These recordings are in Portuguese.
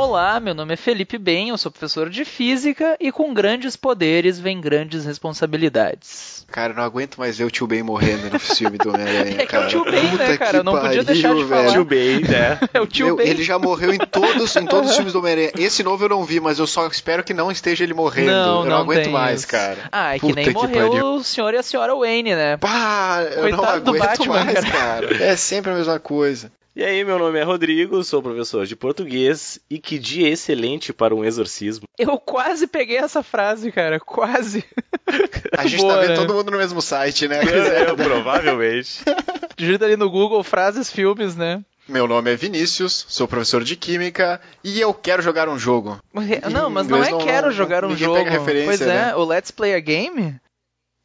Olá, meu nome é Felipe Ben, eu sou professor de física e com grandes poderes vem grandes responsabilidades. Cara, eu não aguento mais ver o tio Ben morrendo no filme do Homem-Aranha. É que é o cara. tio Ben, né, Puta cara? que Eu não podia pariu, deixar de falar. Tio Ben, né? É o tio Meu, Ben. ele já morreu em todos, em todos os filmes do Homem-Aranha. Esse novo eu não vi, mas eu só espero que não esteja ele morrendo. Não, eu não, não aguento tem mais, isso. cara. Ah, é que Puta nem que morreu pariu. o senhor e a senhora Wayne, né? Pá, eu Coitado não aguento Batman, mais, cara. cara. É sempre a mesma coisa. E aí, meu nome é Rodrigo, sou professor de português e que dia excelente para um exorcismo. Eu quase peguei essa frase, cara. Quase. A gente Boa, tá vendo né? todo mundo no mesmo site, né? Eu, provavelmente. Digita ali no Google frases, filmes, né? Meu nome é Vinícius, sou professor de Química e eu quero jogar um jogo. Não, mas não é não- quero não- jogar um jogo. pega referência, pois é, né? o Let's Play a Game?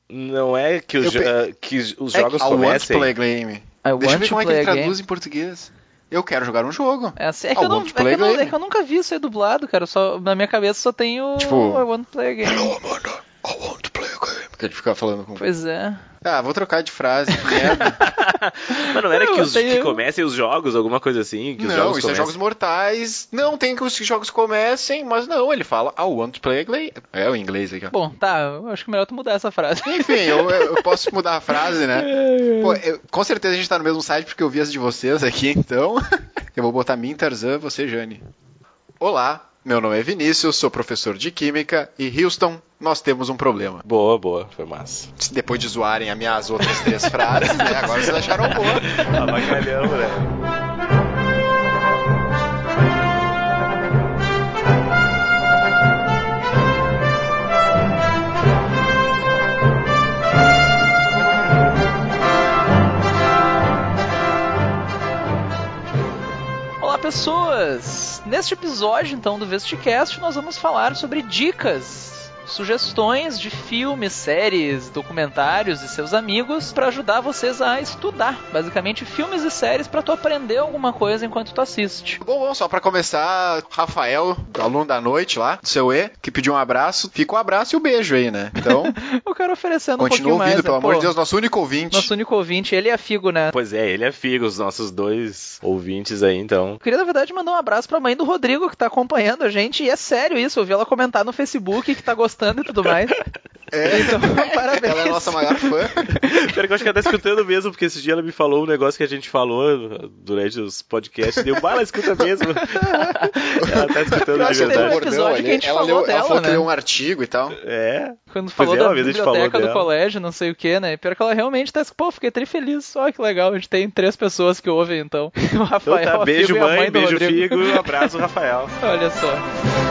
Não é que, os jo- pe- ah, que os É jogos I want to comecem. play a game. I Deixa eu ver como é que ele traduz em português. Eu quero jogar um jogo. É, assim, é, que I eu não, é, que eu não- é que eu nunca vi isso aí dublado, cara. Só, na minha cabeça só tem o Tipo- I want to play a game. Amanda, I want to play a game. Porque ele fica falando com... Pois é. Ah, vou trocar de frase, merda. Mas não era Não, que, os, tem- que comecem os jogos, alguma coisa assim? Que os não, jogos isso é comecem... jogos mortais. Não, tem que os jogos comecem, mas não, ele fala I want to play a game. É o inglês aqui, ó. Bom, tá, eu acho que é melhor tu mudar essa frase. Enfim, eu, eu posso mudar a frase, né? Pô, eu- com certeza a gente tá no mesmo site porque eu vi as de vocês aqui, então. eu vou botar mim, Tarzan, você, Jane. Olá, meu nome é Vinícius, sou professor de Química e Houston, nós temos um problema. Boa, boa, foi massa. Depois de zoarem as minhas outras três frases, né? Agora vocês acharam boa. Avacalhamos, né? Pessoas! Neste episódio, então, do Vesticast, nós vamos falar sobre dicas, sugestões de filmes, séries, documentários e seus amigos para ajudar vocês a estudar, basicamente, filmes e séries para tu aprender alguma coisa enquanto tu assiste. Bom, bom, só pra começar, Rafael, aluno da noite lá, do seu E, que pediu um abraço. Fica o abraço e o beijo aí, né? Então, Eu quero oferecendo um continua pouquinho ouvindo, mais. pelo né? amor Pô, de Deus, nosso único ouvinte. Nosso único ouvinte, ele é Figo, né? Pois é, ele é Figo, os nossos dois ouvintes aí, então. Eu queria, na verdade, mandar um abraço pra mãe do Rodrigo, que tá acompanhando a gente. E é sério isso, eu vi ela comentar no Facebook que tá gostando e tudo mais. É, Então, parabéns. ela é a nossa maior fã. Pior que eu acho que ela tá escutando mesmo, porque esse dia ela me falou um negócio que a gente falou durante os podcasts. Deu, bah, ela escuta mesmo. ela tá escutando Eu de acho que teve um verdade. episódio que a gente ela, falou leu, dela, ela falou que né? leu um artigo e tal. É. Quando Pois falou é, da biblioteca do colégio, não sei o que, né? Pior que ela realmente tá. Pô, fiquei tri feliz. Olha que legal, a gente tem três pessoas que ouvem, então. O Então Rafael, tá, a beijo mãe, mãe beijo Rodrigo. Figo, abraço Rafael. Olha só.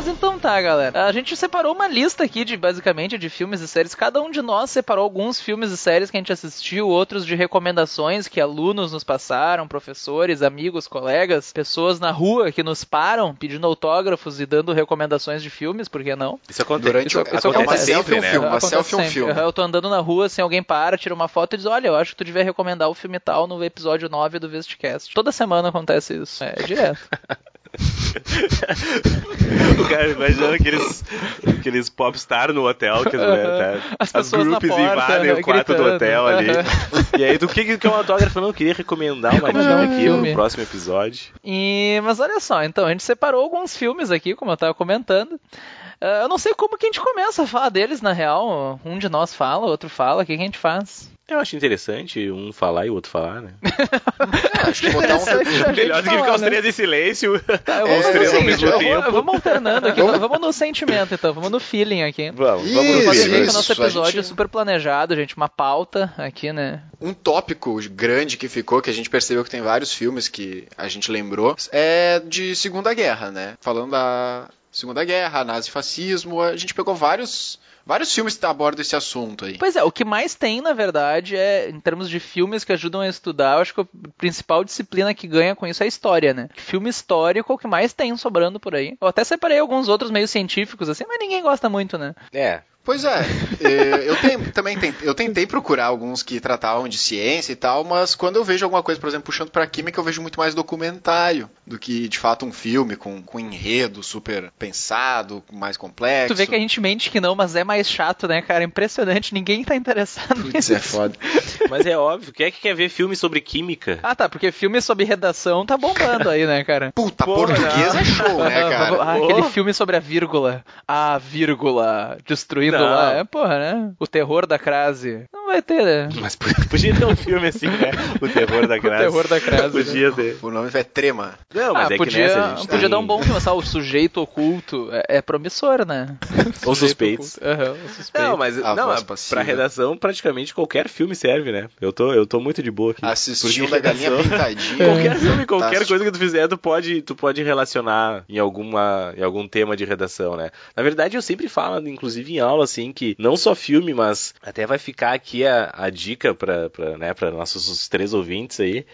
Mas então tá, galera. A gente separou uma lista aqui de basicamente de filmes e séries. Cada um de nós separou alguns filmes e séries que a gente assistiu, outros de recomendações que alunos nos passaram, professores, amigos, colegas, pessoas na rua que nos param pedindo autógrafos e dando recomendações de filmes, por que não? Isso acontece. Durante isso, o- acontece acontece uma sempre, selfie, um né? filme. Uma Acontece selfie é um sempre. filme. Eu tô andando na rua, assim, alguém para, tira uma foto e diz: Olha, eu acho que tu devia recomendar o filme tal no episódio 9 do Vestcast. Toda semana acontece isso. É, direto. O cara imaginando aqueles, aqueles popstar no hotel, que Aham. né, As as grupos porta, invadem o quarto do hotel ali. Aham. E aí, do que, que é um autógrafo? Não, eu queria recomendar uma dica aqui no próximo episódio. E, mas olha só, então, a gente separou alguns filmes aqui, como eu tava comentando. Ah, eu não sei como que a gente começa a falar deles, na real. Um de nós fala, outro fala, o que, que a gente faz? Eu acho interessante um falar e o outro falar, né? Acho que botar um Melhor do que ficar os né? três em silêncio. Tá, eu É, vou fazer o três ao mesmo tempo. vamos alternando aqui, vamos no sentimento então, vamos no feeling aqui. Vamos, Isso, vamos no Pode Isso, nosso episódio gente- é super planejado, gente, uma pauta aqui, né? Um tópico grande que ficou, que a gente percebeu que tem vários filmes que a gente lembrou, é de Segunda Guerra, né? Falando da Segunda Guerra, nazifascismo, a gente pegou vários, vários filmes que abordam esse assunto aí. Pois é, o que mais tem, na verdade, é, em termos de filmes que ajudam a estudar, eu acho que a principal disciplina que ganha com isso é a história, né? Filme histórico é o que mais tem sobrando por aí. Eu até separei alguns outros meio científicos, assim, mas ninguém gosta muito, né? É, Pois é, eu tem- também tentei, eu tentei procurar alguns que tratavam de ciência e tal, mas quando eu vejo alguma coisa, por exemplo, puxando pra química, eu vejo muito mais documentário do que, de fato, um filme com, com enredo super pensado, mais complexo. Tu vê que a gente mente que não, mas é mais chato, né, cara? Impressionante, ninguém tá interessado Putz, é foda. Mas é óbvio, quem é que quer ver filme sobre química? Ah, tá, porque filme sobre redação tá bombando aí, né, cara? Puta, Porra, português é show, né, cara? Ah, aquele filme sobre a vírgula. A vírgula destruindo Não. lá. É, porra, né? O terror da crase. Vai ter, né? Mas Podia ter um filme assim, né? O terror da O crase. terror da crase. né? Podia ter. o nome é Trema. Não, mas ah, é podia, que nessa podia tem- dar um bom filme, sabe? O sujeito oculto. É, é promissor, né? Ou suspeitos. oculto. Aham, o suspeito. Não, mas A não, a- pra redação praticamente qualquer filme serve, né? Eu tô, eu tô muito de boa aqui. Assistiu da galinha pintadinha. Qualquer filme, qualquer Fantástico. coisa que tu fizer, tu pode, tu pode relacionar em alguma, em algum tema de redação, né? Na verdade, eu sempre falo, inclusive em aula, assim, que não só filme, mas até vai ficar aqui a, a dica para né, nossos os três ouvintes aí.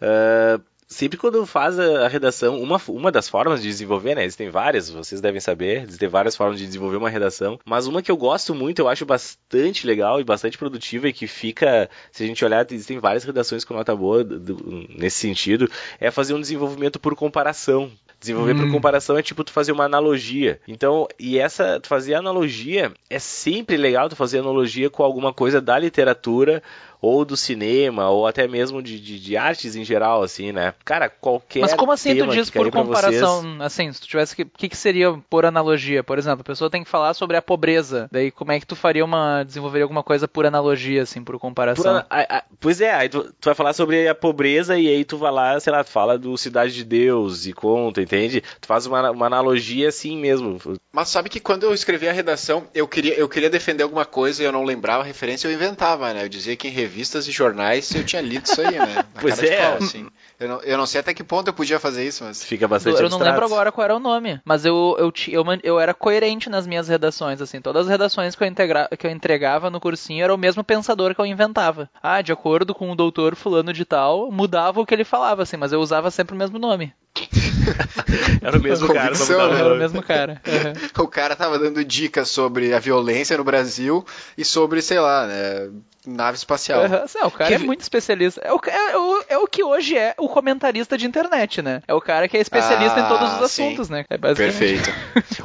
Ah, sempre quando faz a, redação, uma, uma das formas de desenvolver, né? Existem várias, vocês devem saber, existem várias formas de desenvolver uma redação, mas uma que eu gosto muito, eu acho bastante legal e bastante produtiva e que fica, se a gente olhar, existem várias redações com nota boa do- nesse sentido, é fazer um desenvolvimento por comparação. Desenvolver por comparação é tipo tu fazer uma analogia. Então, e essa, tu fazer analogia, é sempre legal tu fazer analogia com alguma coisa da literatura ou do cinema, ou até mesmo de, de, de artes em geral, assim, né? Cara, qualquer Mas como assim tu diz por comparação? vocês- Assim, se tu tivesse que. O que, que seria por analogia? Por exemplo, a pessoa tem que falar sobre a pobreza. Daí como é que tu faria uma. desenvolveria alguma coisa por analogia, assim, por Por comparação? ana- a- a- pois é, aí tu, tu vai falar sobre a pobreza e aí tu vai lá, sei lá, tu fala do Cidade de Deus e conta, entende? Tu faz uma, uma analogia assim mesmo. Mas sabe que quando eu escrevi a redação, eu queria, eu queria defender alguma coisa e eu não lembrava a referência, eu inventava, né? Eu dizia que em revistas e jornais eu tinha lido isso aí, né? Na Pois cara de é. pau, assim. eu, não, eu não sei até que ponto eu podia fazer isso, mas. Fica bastante Eu não abstrato. lembro agora qual era o nome, mas eu, eu, eu, eu era coerente nas minhas redações, assim. Todas as redações que eu, integra, que eu entregava no cursinho era o mesmo pensador que eu inventava. Ah, de acordo com o doutor fulano de tal, mudava o que ele falava, assim, mas eu usava sempre o mesmo nome. Era o mesmo cara, né? o Era o mesmo cara. Uhum. O cara tava dando dicas sobre a violência no Brasil e sobre, sei lá, né? Nave espacial. Aham, Não, o cara Que é muito especialista. É o, é, o, é o que hoje é o comentarista de internet, né? É o cara que é especialista em todos os Ah, sim. assuntos, né? É basicamente- Perfeito.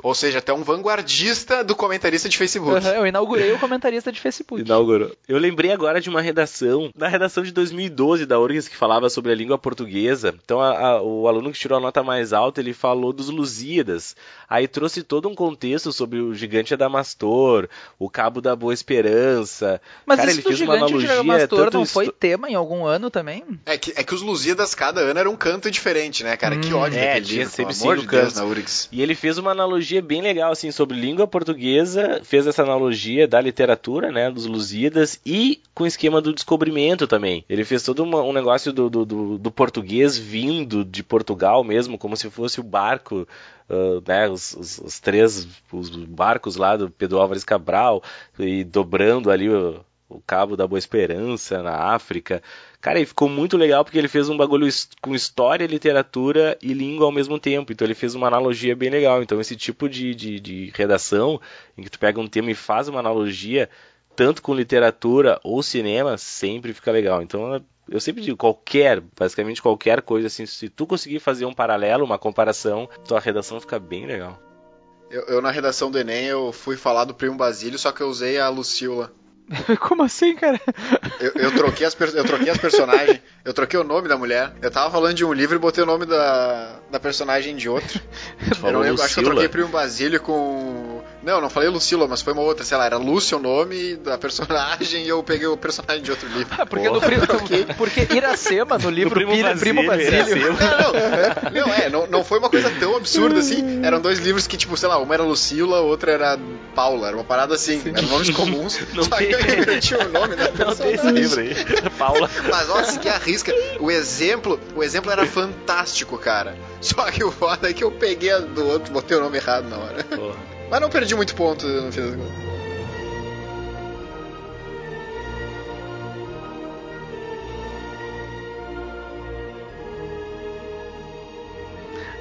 Ou seja, até um vanguardista do comentarista de Facebook. Aham, eu inaugurei o comentarista de Facebook. Inaugurou. Eu lembrei agora de uma redação, da redação de 2012 da URGS, que falava sobre a língua portuguesa. Então, a- a- o aluno que tirou a nota mais alta, ele falou dos Lusíadas. Aí trouxe todo um contexto sobre o gigante Adamastor, o cabo da Boa Esperança. Mas Cara, isso ele do fez uma gigante de analogia, Adamastor não foi tema em algum ano também? É que, é que os Lusíadas, cada ano, era um canto diferente, né, cara? que Hum, ódio é, daquele tinha livro, sempre pelo amor de Deus, na URGS. E ele fez uma analogia bem legal, assim, sobre língua portuguesa, fez essa analogia da literatura, né, dos Lusíadas, e com o esquema do descobrimento também. Ele fez todo uma- um negócio do, do, do- do português vindo de Portugal mesmo, como se fosse o barco, ah, né, os, os- os três os barcos lá do Pedro Álvares Cabral, e dobrando ali o, o Cabo da Boa Esperança na África. Cara, e ficou muito legal porque ele fez um bagulho com história, literatura e língua ao mesmo tempo. Então ele fez uma analogia bem legal. Então esse tipo de, de, de redação, em que tu pega um tema e faz uma analogia, tanto com literatura ou cinema, sempre fica legal. Então eu sempre digo, qualquer, basicamente qualquer coisa assim, se tu conseguir fazer um paralelo, uma comparação, tua redação fica bem legal. Eu, eu, na redação do Enem, eu fui falar do primo Basílio, só que eu usei a Lucila. Como assim, cara? Eu, eu troquei as, eu troquei as personagens, eu troquei o nome da mulher. Eu tava falando de um livro e botei o nome da, da personagem de outro. Tu Eu não lembro, acho que eu troquei primo Basílio com. Não, não falei Lucila, mas foi uma outra, sei lá, era Lúcia o nome da personagem e eu peguei o personagem de outro livro. Ah, porque, no Porra. pri- porque Iracema, no livro Primo Primo, Primo Basílio. Não, não, não, é, não, não foi uma coisa tão absurda assim. Eram dois livros que, tipo, sei lá, uma era Lucila, outra era Paula, era uma parada assim, eram nomes comuns, Não só tem. que eu inverti o nome da Não tem esse personagem. livro aí. Paula. Mas ó, segui a risca. O exemplo, o exemplo era fantástico, cara. Só que o foda é que eu peguei a do outro, botei o nome errado na hora. Porra. Mas não perdi muito ponto no fim das contas.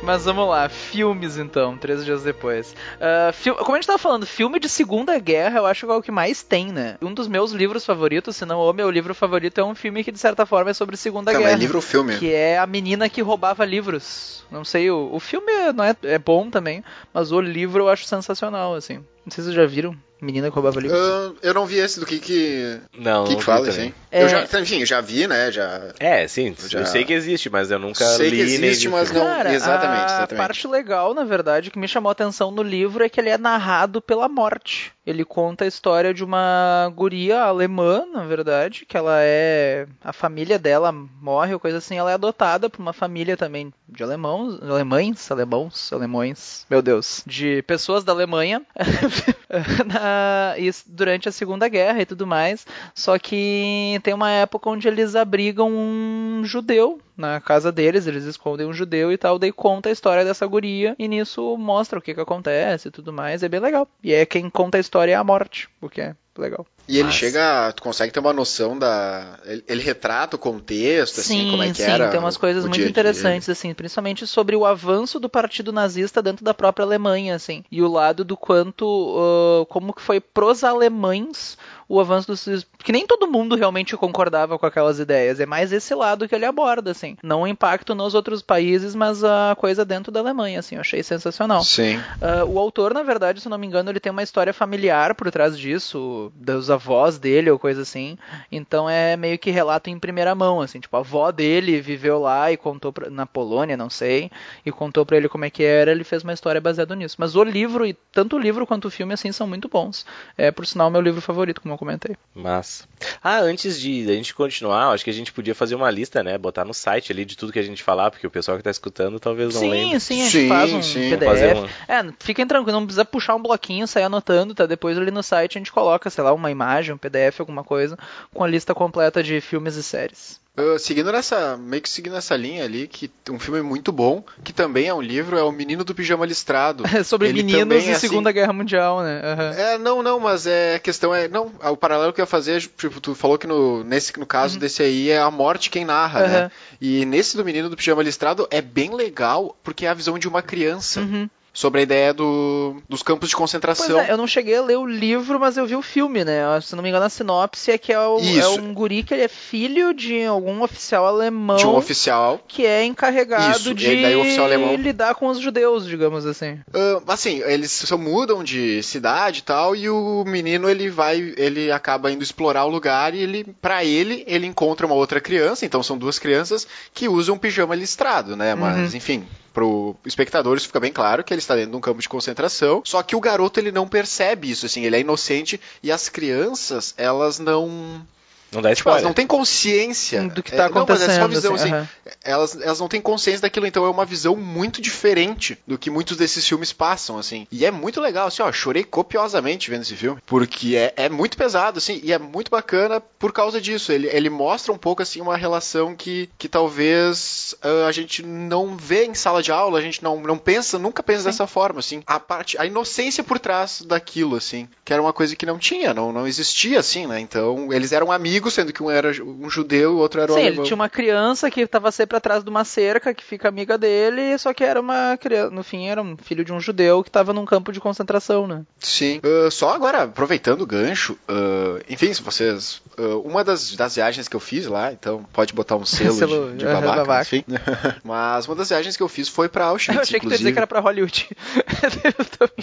Mas vamos lá, filmes então, três dias depois. Ah, fi- como a gente tava falando, filme de Segunda Guerra eu acho que é o que mais tem, né? Um dos meus livros favoritos, se não o meu livro favorito, é um filme que de certa forma é sobre Segunda Calma, Guerra. é livro ou filme? Que é a menina que roubava livros. Não sei, o, o filme não é, é bom também, mas o livro eu acho sensacional, assim. Não sei se vocês já viram. Menina que roubava livro. Eu, eu não vi esse do que que, Não, que, não que vi fala, assim. É. Eu já, enfim, eu já vi, né? Já É, sim, eu, já- sei que existe, mas eu nunca sei li que nem existe, mas não- Cara, exatamente, a exatamente. parte legal, na verdade, que me chamou a atenção no livro é que ele é narrado pela morte. Ele conta a história de uma guria alemã, na verdade, que ela é. A família dela morre ou coisa assim, ela é adotada por uma família também de alemãos, alemães, alemãos, alemões, meu Deus, de pessoas da Alemanha na- durante a Segunda Guerra e tudo mais. Só que tem uma época onde eles abrigam um judeu na casa deles, eles escondem um judeu e tal, daí conta a história dessa guria e nisso mostra o que que acontece e tudo mais, é bem legal. E é quem conta a história é a morte, o que é legal. E ele Mas- chega, tu consegue ter uma noção da. Ele, ele retrata o contexto, assim, sim, como é que sim, era. tem umas coisas o muito interessantes, assim, principalmente sobre o avanço do partido nazista dentro da própria Alemanha, assim, e o lado do quanto, ah, como que foi pros alemães o avanço dos... que nem todo mundo realmente concordava com aquelas ideias, é mais esse lado que ele aborda, assim, não o impacto nos outros países, mas a coisa dentro da Alemanha, assim, eu achei sensacional. Sim. Ah, o autor, na verdade, se eu não me engano, ele tem uma história familiar por trás disso, dos avós dele ou coisa assim. Então é meio que relato em primeira mão, assim, tipo, a avó dele viveu lá e contou pra, na Polônia, não sei, e contou pra ele como é que era, ele fez uma história baseada nisso. Mas o livro, e tanto o livro quanto o filme, assim, são muito bons. É, por sinal, meu livro favorito, como eu comentei. Massa. Ah, antes de a gente continuar, acho que a gente podia fazer uma lista, né? Botar no site ali de tudo que a gente falar, porque o pessoal que tá escutando talvez não sim, lembre. sim, a gente Sim, faz um sim. PDF. Fazer uma- É, fiquem tranquilos, não precisa puxar um bloquinho, sair anotando, tá? Depois ali no site a gente coloca, sei lá, uma imagem, um PDF, alguma coisa, com a lista completa de filmes e séries. Uh, seguindo nessa, meio que seguindo essa linha ali, que um filme muito bom, que também é um livro, é o Menino do Pijama Listrado. É sobre Ele meninos e é assim- Segunda Guerra Mundial, né? Aham. É, não, não, mas é a questão é, não, o paralelo que eu ia fazer, tipo, tu falou que no nesse no caso desse aí é a morte quem narra, Uhum. né? E nesse do Menino do Pijama Listrado é bem legal, porque é a visão de uma criança Uhum. Sobre a ideia do, dos campos de Pois concentração. é, eu não cheguei a ler o livro, mas eu vi o filme, né? Se não me engano, a sinopse é que é, o, é um guri que ele é filho de algum oficial alemão de um oficial. que é encarregado Isso, de daí alemão- lidar com os judeus, digamos assim. Ah, assim, eles só mudam de cidade e tal, e o menino ele vai, ele acaba indo explorar o lugar e ele, para ele, ele encontra uma outra criança, então são duas crianças que usam pijama listrado, né? Mas, enfim, pro espectador isso fica bem claro que ele está dentro de um campo de concentração, só que o garoto ele não percebe isso, assim, ele é inocente e as crianças, elas não Não dá Tipo, elas não têm consciência Do que tá É, não, mas é acontecendo, visão, assim, assim. elas, elas não têm consciência daquilo, então é uma visão muito diferente do que muitos desses filmes passam, assim. E é muito legal, assim, ó, chorei copiosamente vendo esse filme, porque é, é muito pesado, assim, e é muito bacana por causa disso. Ele, ele mostra um pouco, assim, uma relação que, que talvez ah, a gente não vê em sala de aula, a gente não, não pensa, nunca pensa dessa forma, assim. A parte, a inocência por trás daquilo, assim, que era uma coisa que não tinha, não, não existia, assim, né? Então, eles eram amigos, sendo que um era um judeu e o outro era o Sim, ele alemão. tinha uma criança que tava sempre atrás de uma cerca, que fica amiga dele, só que era uma criança, no fim era um filho de um judeu que tava num campo de concentração, né? Sim. Ah, só agora, aproveitando o gancho, ah, enfim, se vocês. ah, uma das, das viagens que eu fiz lá, então pode botar um selo, Selo, de, de babaca, babaca. enfim. Mas uma das viagens que eu fiz foi pra Auschwitz, Eu achei que inclusive. dizer que era pra Hollywood.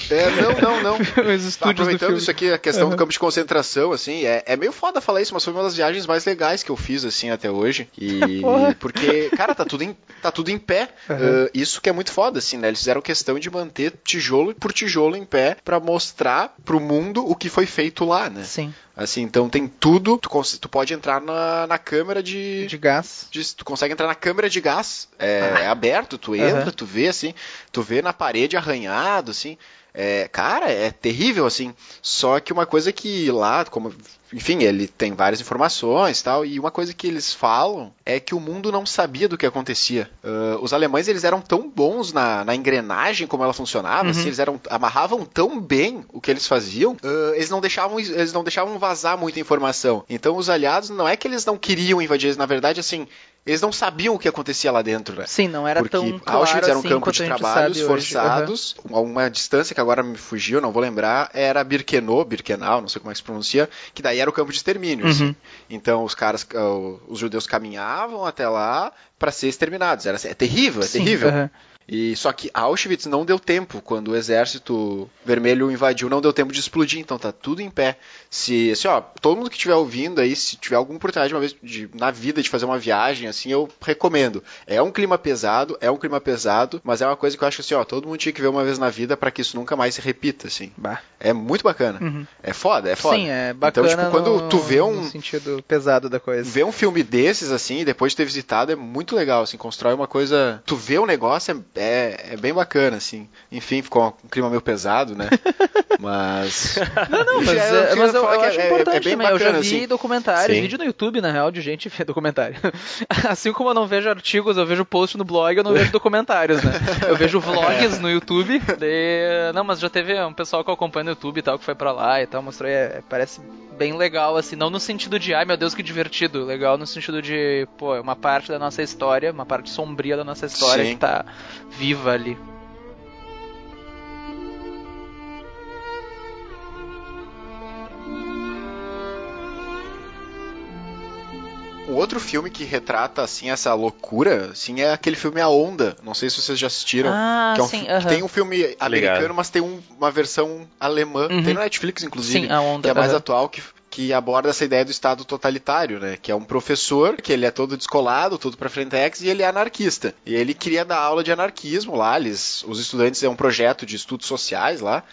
É, não, não, não. Os estúdios do Aproveitando isso aqui, a questão do campo de concentração, assim, é, é meio foda falar isso, mas foi uma das viagens mais legais que eu fiz, assim, até hoje. E porque, cara, tá tudo em, tá tudo em pé. Uhum. Uh, isso que é muito foda, assim, né? Eles fizeram questão de manter tijolo por tijolo em pé pra mostrar pro mundo o que foi feito lá, né? Sim, Assim, então tem tudo. Tu, tu pode entrar na, na câmera de, de gás. de- tu consegue entrar na câmera de gás, é, é aberto, tu entra, Ah. Aham. tu vê assim, tu vê na parede arranhado, assim. É, cara, é terrível, assim. Só que uma coisa que lá, como, enfim, ele tem várias informações e tal, e uma coisa que eles falam é que o mundo não sabia do que acontecia. Ah, os alemães, eles eram tão bons na, na engrenagem, como ela funcionava, assim, eles eram, amarravam tão bem o que eles faziam, ah, eles não deixavam, eles não deixavam vazar muita informação. Então, os aliados, não é que eles não queriam invadir, eles, na verdade, assim, eles não sabiam o que acontecia lá dentro, né? Sim, não era Porque tão claro Auschwitz era um assim campo de trabalhos hoje. Forçados. A uma distância que agora me fugiu, não vou lembrar, era Birkenau, Birkenau, não sei como é que se pronuncia, que daí era o campo de extermínio. Uhum. assim. Então os caras, ah, os judeus caminhavam até lá para ser exterminados. Era, é terrível, é Sim, terrível. aham. E só que Auschwitz não deu tempo quando o exército vermelho invadiu, não deu tempo de explodir, então tá tudo em pé. Se, assim, ó, todo mundo que estiver ouvindo aí, se tiver alguma oportunidade uma vez de, na vida de fazer uma viagem, assim, eu recomendo. É um clima pesado, é um clima pesado, mas é uma coisa que eu acho assim, ó, todo mundo tinha que ver uma vez na vida para que isso nunca mais se repita, assim. Bah. É muito bacana. Uhum. É foda, é foda. Sim, é bacana Então, tipo, quando no, tu vê um sentido pesado da coisa. ver um filme desses, assim, depois de ter visitado, é muito legal, assim, constrói uma coisa. Tu vê o negócio, é, é, é bem bacana, assim. Enfim, ficou um clima meio pesado, né? Mas. Não, não, mas, é, eu mas eu, eu acho é- é importante bem também. eu já bacana, vi assim. documentários, Sim. vídeo no YouTube, na real, de gente ver documentário. Assim como eu não vejo artigos, eu vejo post no blog, eu não vejo documentários, né? Eu vejo vlogs no YouTube. Não, mas já teve um pessoal que eu acompanho no YouTube e tal, que foi pra lá e tal, mostrou. é- parece bem legal, assim, não no sentido de, ai meu Deus, que divertido. Legal no sentido de, pô, é uma parte da nossa história, uma parte sombria da nossa história Sim. que tá viva ali. O outro filme que retrata, assim, essa loucura, assim, é aquele filme A Onda. Não sei se vocês já assistiram. Ah, que é um sim, que aham. tem um filme americano, Ligado. mas tem um- uma versão alemã. Uhum. Tem no Netflix, inclusive. Sim, a onda. que é mais aham. atual, que, que aborda essa ideia do Estado totalitário, né? Que é um professor, que ele é todo descolado, todo pra frentex, e ele é anarquista. E ele queria dar aula de anarquismo lá, eles, os estudantes, é um projeto de estudos sociais lá,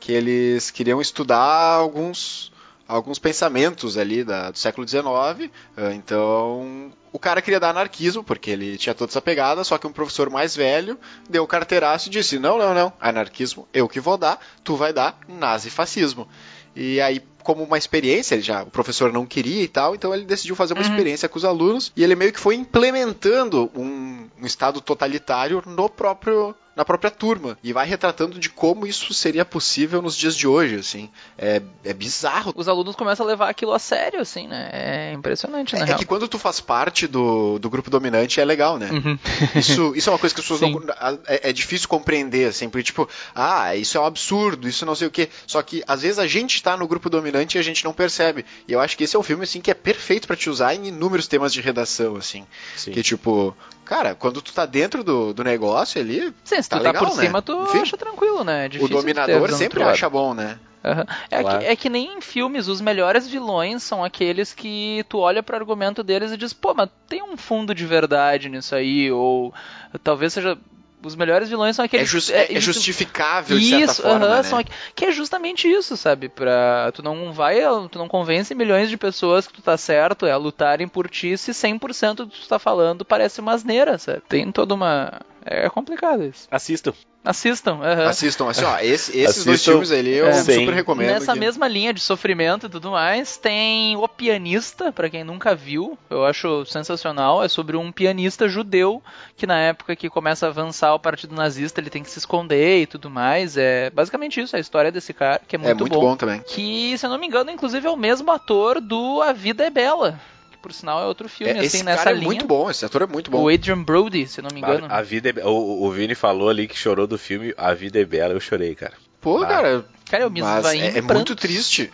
que eles queriam estudar alguns alguns pensamentos ali da- do século XIX. ah, Então, o cara queria dar anarquismo, porque ele tinha toda essa pegada, só que um professor mais velho deu carteiraço e disse: Não, não, não, anarquismo eu que vou dar, tu vai dar nazifascismo. E aí, como uma experiência, ele já, o professor não queria e tal, então ele decidiu fazer uma experiência com os alunos e ele meio que foi implementando um, um estado totalitário no próprio na própria turma e vai retratando de como isso seria possível nos dias de hoje, assim. É, é bizarro. Os alunos começam a levar aquilo a sério, assim, né? É impressionante, na É, é que quando tu faz parte do, do grupo dominante é legal, né? Uhum. Isso, isso é uma coisa que as pessoas Sim. não. É, é difícil compreender, assim, porque, tipo, ah, isso é um absurdo, isso não sei o quê. Só que, às vezes, a gente tá no grupo dominante e a gente não percebe. E eu acho que esse é um filme, assim, que é perfeito pra te usar em inúmeros temas de redação, assim. Sim. Que, tipo, cara, quando tu tá dentro do, do negócio ali. Sim, se tu Tá tá, legal, por né? cima, tu Enfim, acha tranquilo, né? É O difícil de ter dominador sempre acha bom, né? Aham. É, Claro. que, é que nem em filmes, os melhores vilões são aqueles que tu olha pro argumento deles e diz, pô, mas tem um fundo de verdade nisso aí, ou talvez seja. Os melhores vilões são É, aqueles. é- é isso- justificável, de certa Isso, forma, aham, né? são aqu- que é justamente isso, sabe? Pra, tu não vai, tu não convence milhões de pessoas que tu tá certo, é a lutarem por ti se 100% do que tu tá falando parece uma asneira, sabe? Tem toda uma... É complicado isso. Assistam. Assistam, aham. Assistam, assim, ó, esse- esses dois Assistam, filmes ali eu é, super recomendo. Nessa que- mesma linha de sofrimento e tudo mais, tem O Pianista, pra quem nunca viu, eu acho sensacional. É sobre um pianista judeu que na época que começa a avançar o partido nazista, ele tem que se esconder e tudo mais. É basicamente isso, a história desse cara, que é muito, é muito bom. também. Que, se eu não me engano, inclusive é o mesmo ator do A Vida é Bela. Por sinal é outro filme, É, assim, esse nessa cara é linha. muito bom, esse ator é muito bom. O Adrian Brody, se eu não me engano. A, a vida é, o, o Vini falou ali que chorou do filme A Vida é Bela, eu chorei, cara. Pô, Ah. cara, Cara, eu me mas é, é muito triste.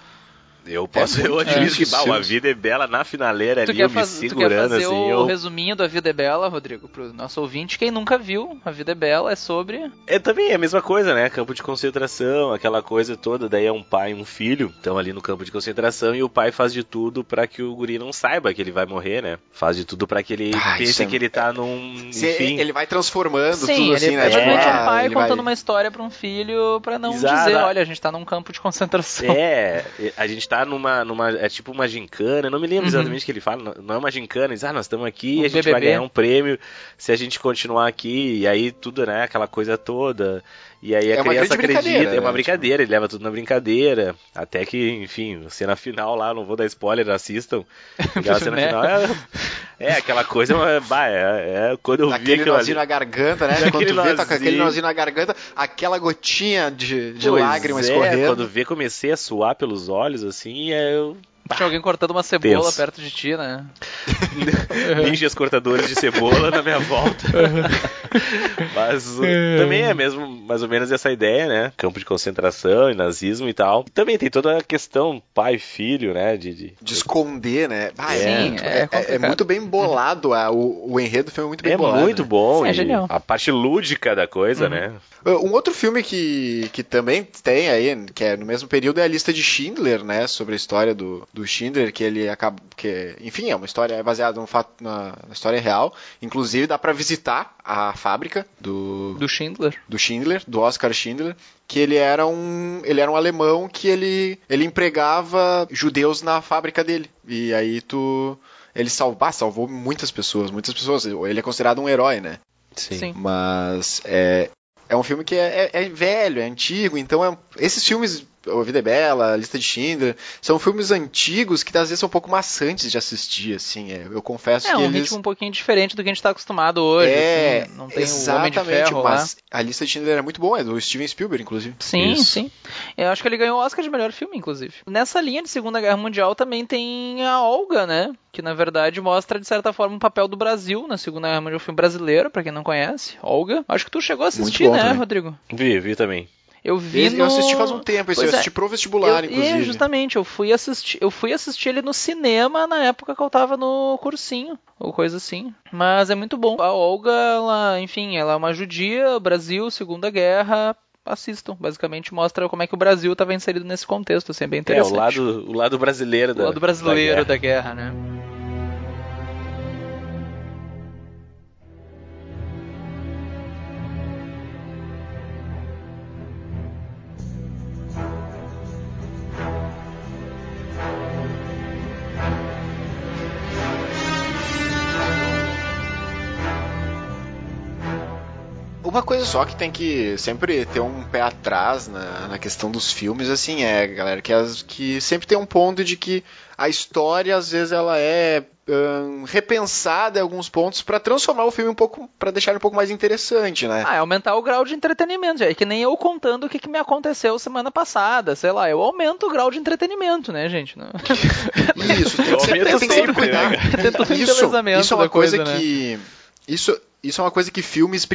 Eu posso, muito eu admito que bah, a vida é bela na finaleira Tu ali, quer, eu me faz- tu quer segurando fazer assim. o Eu... resuminho do A Vida é Bela, Rodrigo, pro nosso ouvinte. Quem nunca viu, A Vida é Bela é sobre. É também é a mesma coisa, né? Campo de concentração, aquela coisa toda. Daí é um pai e um filho, estão ali no campo de concentração e o pai faz de tudo pra que o guri não saiba que ele vai morrer, né? Faz de tudo pra que ele Ah, pense é- que ele tá num. Se Enfim. ele vai transformando Sim, tudo ele assim, né? é basicamente Tipo, um ah, pai ele contando vai- uma história pra um filho pra não Exato. dizer, olha, a gente tá num campo de concentração. É, a gente tá numa, numa. É tipo uma gincana, não me lembro Uhum. exatamente o que ele fala, não- é uma gincana, diz, ah, nós estamos aqui Um e a gente vai BBB. ganhar um prêmio se a gente continuar aqui, e aí tudo, né, aquela coisa toda. E aí a É criança acredita, é uma né, brincadeira, ele leva tudo na brincadeira. Até que, enfim, cena final lá, não vou dar spoiler, assistam. Aquela cena Né? final é, é aquela coisa, bah, é, é quando eu vi Aquele aquilo ali. nozinho na garganta, né? Aquele Quando tu vê, tá com aquele nozinho. nozinho na garganta, aquela gotinha de, de Pois lágrima é, escorrendo. Quando vê, comecei a suar pelos olhos, assim, e aí eu Tinha alguém cortando uma cebola Tenso. perto de ti, né? Ninjas cortadores de cebola na minha volta. Mas uh, também é mesmo mais ou menos essa ideia, né? Campo de concentração e nazismo e tal. Também tem toda a questão pai filho, né? De, de- De esconder, né? Ah, Sim, é, muito, é é- é- é muito bem bolado. a- o, o enredo do filme é muito bem É bolado. muito né? bom. É e genial. A parte lúdica da coisa, né? Um outro filme que, que também tem aí, que é no mesmo período, é a lista de Schindler, né? Sobre a história do, do Schindler, que ele acaba. Que, enfim, é uma história é baseada num fato, na, na história real. Inclusive, dá pra visitar a fábrica do, Do Schindler. do Schindler, do Oscar Schindler, que ele era um ele era um alemão que ele ele empregava judeus na fábrica dele. E aí tu ele salvou, salvou muitas pessoas, muitas pessoas. Ele é considerado um herói, né? Sim. Mas é, é um filme que é, é- é velho, é antigo, então é- esses filmes, A Vida é Bela, A Lista de Schindler, são filmes antigos que às vezes são um pouco maçantes de assistir, assim, é, eu confesso É que um eles... ritmo um pouquinho diferente do que a gente tá acostumado hoje. é, assim, não tem o Homem exatamente, de Ferro mas A Lista de Schindler é muito bom, é do Steven Spielberg, inclusive. Sim, Isso. sim. Eu acho que ele ganhou o Oscar de melhor filme, inclusive. Nessa linha de Segunda Guerra Mundial também tem a Olga, né? Que na verdade mostra, de certa forma, o papel do Brasil na Segunda Guerra Mundial. Um filme brasileiro, pra quem não conhece. Olga. Acho que tu chegou a assistir, né, também. Rodrigo? Vi, vi também. Eu vi Esse no... Eu assisti faz um tempo, esse eu é. assisti pro vestibular, Eu- inclusive. É, justamente, eu fui assistir, eu fui assistir ele no cinema na época que eu tava no cursinho, ou coisa assim. Mas é muito bom. A Olga, ela, enfim, ela é uma judia, Brasil, Segunda Guerra, assistam. Basicamente mostra como é que o Brasil estava inserido nesse contexto, assim, é bem É, interessante. o lado, o lado brasileiro O da lado brasileiro da da guerra, né? Uma coisa só que tem que sempre ter um pé atrás na, na questão dos filmes, assim, é, galera, que, as, que sempre tem um ponto de que a história, às vezes, ela é hum, repensada em alguns pontos pra transformar o filme um pouco, Pra deixar ele um pouco mais interessante, né? Ah, é aumentar o grau de entretenimento, é que nem eu contando o que, que me aconteceu semana passada, sei lá, eu aumento o grau de entretenimento, né, gente? Isso, tem que sempre, aumento tem que sempre sempre, cuidar. né, o Isso, isso é uma coisa, coisa, né? que. Isso, isso é uma coisa que filmes,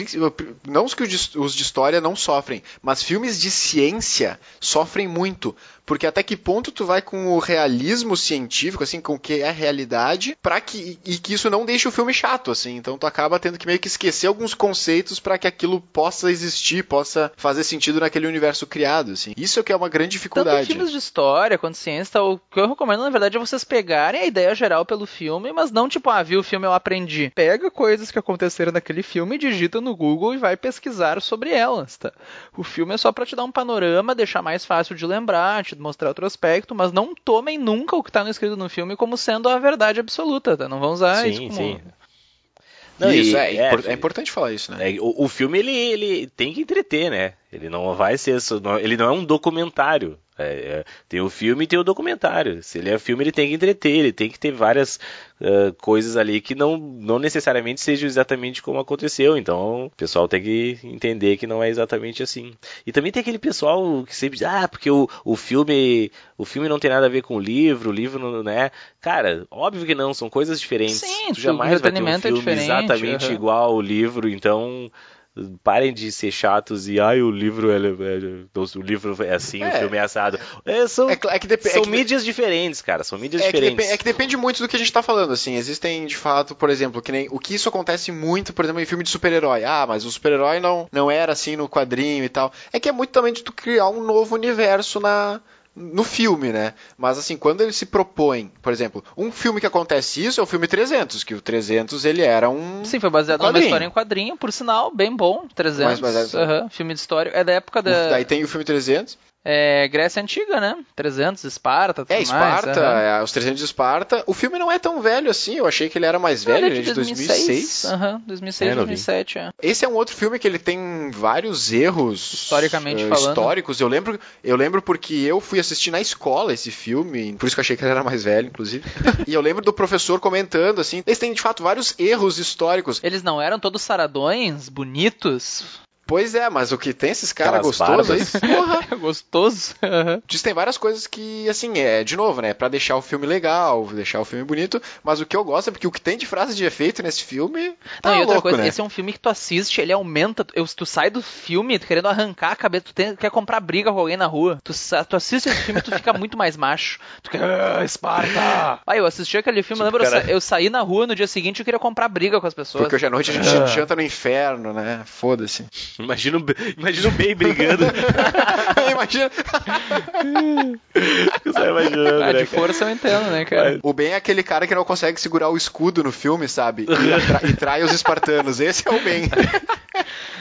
não os que os de história não sofrem, mas filmes de ciência sofrem muito. Porque até que ponto tu vai com o realismo científico, assim, com o que é a realidade, para que e que isso não deixe o filme chato, assim. Então tu acaba tendo que meio que esquecer alguns conceitos para que aquilo possa existir, possa fazer sentido naquele universo criado, assim. Isso é que é uma grande Tanto dificuldade. filmes de história quanto ciência, o que eu recomendo, na verdade, é vocês pegarem a ideia geral pelo filme, mas não tipo, ah, vi o filme, eu aprendi. Pega coisas que aconteceram naquele filme, digita no Google e vai pesquisar sobre elas, tá? O filme é só pra te dar um panorama, deixar mais fácil de lembrar, te mostrar outro aspecto, mas não tomem nunca o que tá escrito no filme como sendo a verdade absoluta, tá? Não vão usar isso Sim, como... sim. isso, e- é, impor- é importante falar isso, né? É, o, o filme ele, ele tem que entreter, né? Ele não vai ser, ele não é um documentário. É, é, tem o filme e tem o documentário. Se ele é filme, ele tem que entreter, ele tem que ter várias ah, coisas ali que não, não necessariamente sejam exatamente como aconteceu. Então, o pessoal tem que entender que não é exatamente assim. E também tem aquele pessoal que sempre diz, ah, porque o, o filme o filme não tem nada a ver com o livro, o livro não, né? Cara, óbvio que não, são coisas diferentes. Sim, tu jamais vai ter um é filme diferente, exatamente aham. igual ao livro, então parem de ser chatos e ai o livro é, é- o livro é assim, o É. filme é assado. É, são É, é que depe- é são que de- mídias diferentes, cara, são mídias É que, diferentes. depe- é que depende muito do que a gente tá falando, assim. Existem, de fato, por exemplo, que nem. O que isso acontece muito, por exemplo, em filme de super-herói. Ah, mas o super-herói não, não era assim no quadrinho e tal. É que é muito também de tu criar um novo universo na. No filme, né? Mas assim, quando ele se propõe, por exemplo, um filme que acontece isso é o filme 300, que o 300 ele era um. Sim, foi baseado Um numa história em quadrinho, por sinal, bem bom, 300. Mais baseado- aham, filme de história. É da época da Daí tem o filme 300. É, Grécia Antiga, né? 300, Esparta, tudo É, mais. Esparta, aham. é, os 300 de Esparta. O filme não é tão velho assim, eu achei que ele era mais velho, Ele é é de 2006. Aham, 2006, É, não vi. 2007, é. Esse é um outro filme que ele tem vários erros Historicamente eh, falando. históricos. Eu lembro, eu lembro porque eu fui assistir na escola esse filme, por isso que eu achei que ele era mais velho, inclusive. e eu lembro do professor comentando assim, eles têm de fato vários erros históricos. Eles não eram todos saradões, bonitos? Pois é, mas o que tem esses caras gostosos aí, porra. Gostoso. Aham. Diz que tem várias coisas que, assim, é, de novo, né? Pra deixar o filme legal, deixar o filme bonito. Mas o que eu gosto é porque o que tem de frase de efeito nesse filme. Tá Não, e outra louco, coisa, né? esse é um filme que tu assiste, ele aumenta. Eu, tu sai do filme tu querendo arrancar a cabeça, tu tem- quer comprar briga com alguém na rua. Tu, tu assiste esse filme tu fica muito mais macho. Tu quer. "Ah, Esparta! Ah, eu assisti aquele filme, eu Tipo, lembro, eu cara- sa- eu saí na rua no dia seguinte e eu queria comprar briga com as pessoas. Porque hoje à noite a gente Ah. janta no inferno, né? Foda-se. Imagina o, imagina o Bey brigando. Imagina. Você vai imaginando, Ah, né, de força eu entendo, né, cara? O Ben é aquele cara que não consegue segurar o escudo no filme, sabe? E, atra- e trai os espartanos. Esse é o Ben.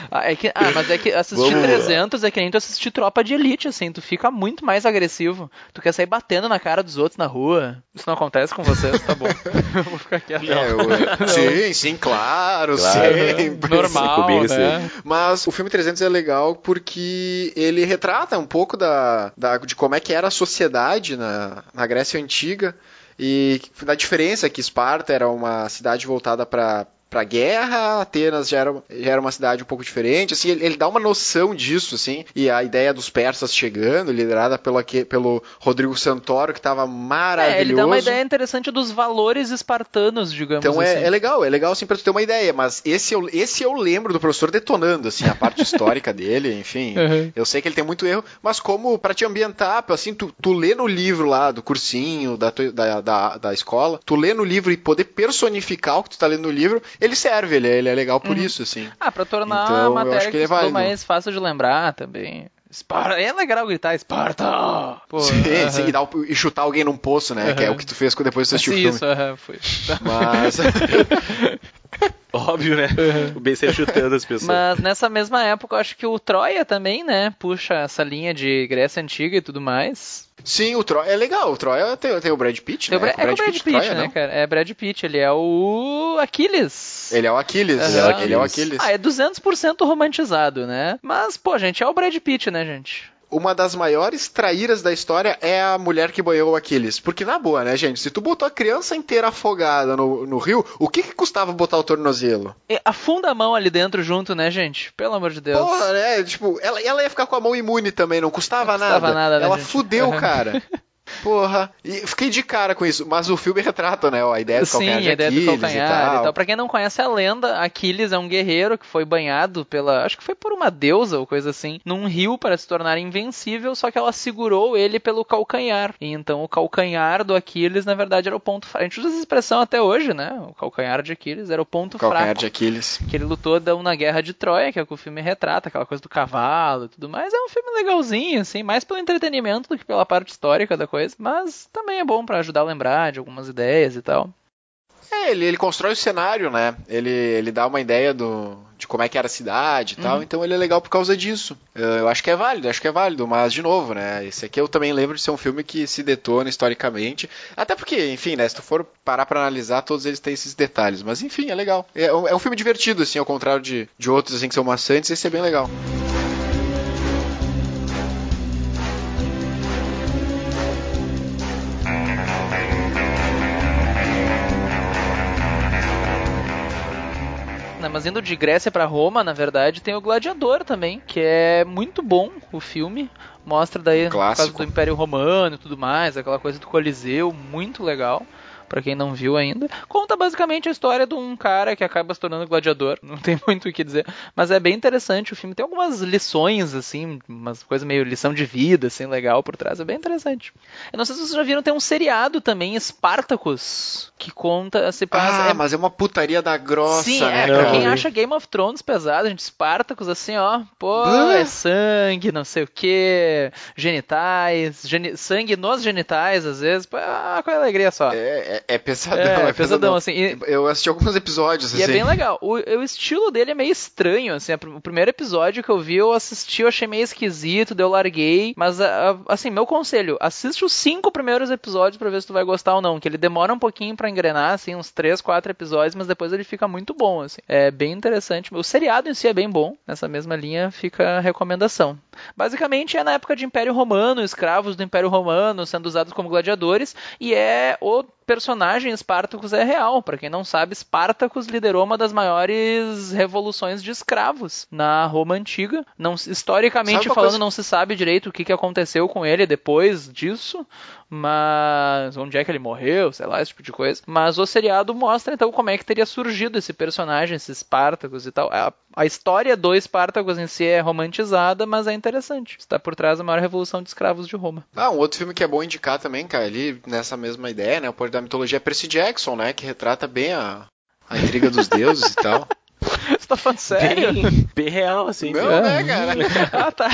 Ah, é que, ah, mas é que assistir Vamos lá. 300 é que nem tu assistir Tropa de Elite, assim, tu fica muito mais agressivo. Tu quer sair batendo na cara dos outros na rua. Isso não acontece com vocês, tá bom. eu vou ficar quieto. É, o- sim, sim, claro, Claro. sempre. Normal, comigo, né? Mas o filme 300 é legal porque ele retrata um pouco da, da- de como é que era a sociedade na, na Grécia Antiga e da diferença que Esparta era uma cidade voltada para para guerra, Atenas já era, já era uma cidade um pouco diferente, assim, ele, ele dá uma noção disso, assim, e a ideia dos persas chegando, liderada pelo, pelo Rodrigo Santoro, que estava maravilhoso. É, ele dá uma ideia interessante dos valores espartanos, digamos Então assim. é, é legal, é legal assim pra tu ter uma ideia, mas esse eu, esse eu lembro do professor detonando, assim, a parte histórica dele, enfim. Uhum. Eu sei que ele tem muito erro, mas como pra te ambientar, assim, tu, tu lê no livro lá do cursinho, da, da, da, da escola, tu lê no livro e poder personificar o que tu tá lendo no livro, ele serve, ele, é- ele é legal por isso, assim. Ah, pra tornar Então, a matéria que, que é mais fácil de lembrar também. Esparta. É legal gritar Esparta! Pô, sim, aham. sim, e, dar e chutar alguém num poço, né? Que é o que tu fez depois tu assistiu o filme. isso, aham, foi. Mas. Óbvio, né? O Bey sempre chutando as pessoas. Mas nessa mesma época, eu acho que o Troia também, né? Puxa essa linha de Grécia Antiga e tudo mais. sim, o Troia é legal. O Troia tem, tem o Brad Pitt, Tem né? o Bra- é com o Brad Pitt, Troia, né, não? cara? É Brad Pitt, ele é o Aquiles. Ele é o Aquiles. Aham. Ele é o Aquiles. Ah, é 200% romantizado, né? Mas, pô, gente, é o Brad Pitt, né, gente? Uma das maiores traíras da história é a mulher que banhou o Aquiles. Porque, na boa, né, gente? Se tu botou a criança inteira afogada no, no rio, o que, que custava botar o tornozelo? E afunda a mão ali dentro junto, né, gente? Pelo amor de Deus. Porra, né? Tipo, ela, ela ia ficar com a mão imune também, não custava, Não custava nada, né, ela gente? fudeu, cara. Porra, e fiquei de cara com isso, mas o filme retrata, né, a ideia do Sim, calcanhar de a ideia do Aquiles calcanhar e tal. e tal. Pra quem não conhece a lenda, Aquiles é um guerreiro que foi banhado pela. Acho que foi por uma deusa ou coisa assim, num rio para se tornar invencível, só que ela segurou ele pelo calcanhar. E então o calcanhar do Aquiles, na verdade, era o ponto fraco. A gente usa essa expressão até hoje, né? O calcanhar de Aquiles era o ponto Calcanhar fraco. de Aquiles. Que ele lutou então, na Guerra de Troia, que é o que o filme retrata, aquela coisa do cavalo e tudo mais. É um filme legalzinho, assim, mais pelo entretenimento do que pela parte histórica da coisa. Mas também é bom pra ajudar a lembrar de algumas ideias e tal. É, ele, ele constrói o cenário, né? Ele, ele dá uma ideia do, de como é que era a cidade e tal, Uhum. então ele é legal por causa disso. Eu, eu acho que é válido, acho que é válido, mas de novo, né? Esse aqui eu também lembro de ser um filme que se detona historicamente. Até porque, enfim, né? Se tu for parar pra analisar, todos eles têm esses detalhes. Mas enfim, é legal. É, um- é um filme divertido, assim, ao contrário de, de outros assim, que são maçantes, esse é bem legal. Né, mas indo de Grécia pra Roma, na verdade, tem o Gladiador também, que é muito bom o filme. Mostra daí causa Clássico. do Império Romano e tudo mais, aquela coisa do Coliseu, muito legal. Pra quem não viu ainda, conta basicamente a história de um cara que acaba se tornando gladiador. Não tem muito o que dizer, mas é bem interessante o filme. Tem algumas lições assim, umas coisas meio lição de vida assim, legal por trás. É bem interessante. Eu não sei se vocês já viram, tem um seriado também, Spartacus, que conta se passa. Ah, é mas é uma putaria da grossa, Sim, né, é, pra quem acha Game of Thrones pesado, gente, Spartacus, assim, ó, pô, é sangue, não sei o que, genitais, geni- sangue nos genitais, às vezes, pô, é uma alegria só. É, é, é pesadão, É, é, pesadão, assim, e- Eu assisti alguns episódios, E é assim. bem legal. O, o estilo dele é meio estranho, assim. O primeiro episódio que eu vi, eu assisti, eu achei meio esquisito, daí eu larguei. Mas, assim, meu conselho, assiste os cinco primeiros episódios pra ver se tu vai gostar ou não. Que ele demora um pouquinho pra engrenar, assim, uns três, quatro episódios, mas depois ele fica muito bom, assim. É bem interessante. O seriado em si é bem bom. Nessa mesma linha fica a recomendação. Basicamente é na época de Império Romano, escravos do Império Romano sendo usados como gladiadores. E é o personagem Spartacus é real. Para quem não sabe, Spartacus liderou uma das maiores revoluções de escravos na Roma antiga. Não, historicamente falando, coisa... não se sabe direito o que, que aconteceu com ele depois disso, mas onde é que ele morreu, sei lá, esse tipo de coisa. Mas o seriado mostra então como é que teria surgido esse personagem, esse Spartacus e tal. A, a história do Spartacus em si é romantizada, mas é interessante. Está por trás da maior revolução de escravos de Roma. Ah, um outro filme que é bom indicar também, cara, ali nessa mesma ideia, né, o poder da mitologia é Percy Jackson, né, que retrata bem a, a intriga dos deuses e tal. Tá falando sério? Bem, bem real, assim. Não, é. né, cara? ah, tá.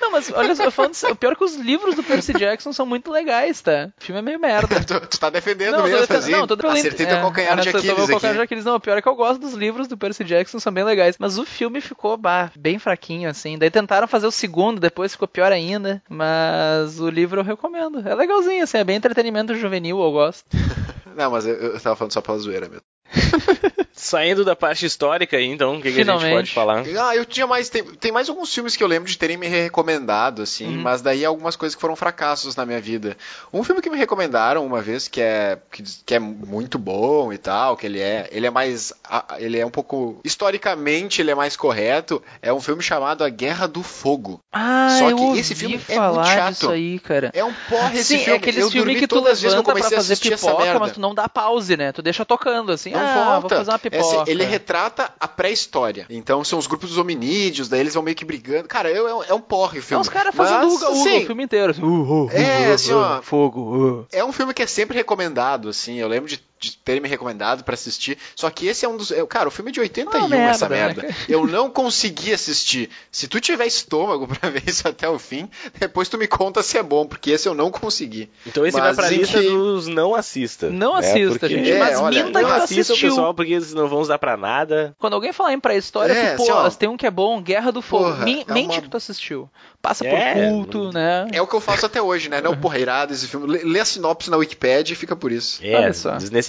Não, mas olha só, falando o pior é que os livros do Percy Jackson são muito legais, tá? O filme é meio merda. tu, tu tá defendendo não, mesmo, assim? Não, tô defendendo. Acertei teu é, calcanhar de Aquiles aqui. calcanhar de Aquiles. Não, o pior é que eu gosto dos livros do Percy Jackson, são bem legais. Mas o filme ficou, bah, bem fraquinho, assim. Daí tentaram fazer o segundo, depois ficou pior ainda. Mas o livro eu recomendo. É legalzinho, assim, é bem entretenimento juvenil, eu gosto. não, mas eu, eu tava falando só pela zoeira mesmo. Saindo da parte histórica aí, então, o que, que, a gente pode falar? Ah, eu tinha mais. Tem, tem, mais alguns filmes que eu lembro de terem me recomendado, assim, uhum. mas daí algumas coisas que foram fracassos na minha vida. Um filme que me recomendaram uma vez, que é, que, que é muito bom e tal, que ele é. Ele é mais. Ele é um pouco. Historicamente, ele é mais correto. É um filme chamado A Guerra do Fogo. Ah, Só que esse filme é muito chato. Aí, cara. É um porre esse Sim, filme. É aquele filme que tu levanta pra fazer pipoca, mas tu não dá pause, né? Tu deixa tocando, assim. Não ah, vou fazer uma pipoca. Esse, ele retrata a pré-história. Então são os grupos dos hominídeos, daí eles vão meio que brigando. Cara, é, é um porre o filme. É os caras fazendo uga, uga o filme inteiro. Assim, uh, uh, é, assim, ó. Fogo. É um filme que é sempre recomendado, assim. Eu lembro de de terem me recomendado para assistir. Só que esse é um dos. Cara, o filme é de 81, ah, merda, essa merda. Né? Eu não consegui assistir. Se tu tiver estômago para ver isso até o fim, depois tu me conta se é bom, porque esse eu não consegui. Então esse mas, vai pra lista que... dos não assista. Não né? assista, porque... gente. É, mas olha, minta não que assista o pessoal, porque eles não vão usar pra nada. Quando alguém falar em pré-história, é, tu, pô, assim, tem um que é bom, Guerra do Fogo. Porra, é mente uma... que tu assistiu. Passa é, por culto, né? É o que eu faço até hoje, né? Não, porra, irado esse filme. Lê, lê a sinopse na Wikipedia e fica por isso. É, desnecessário.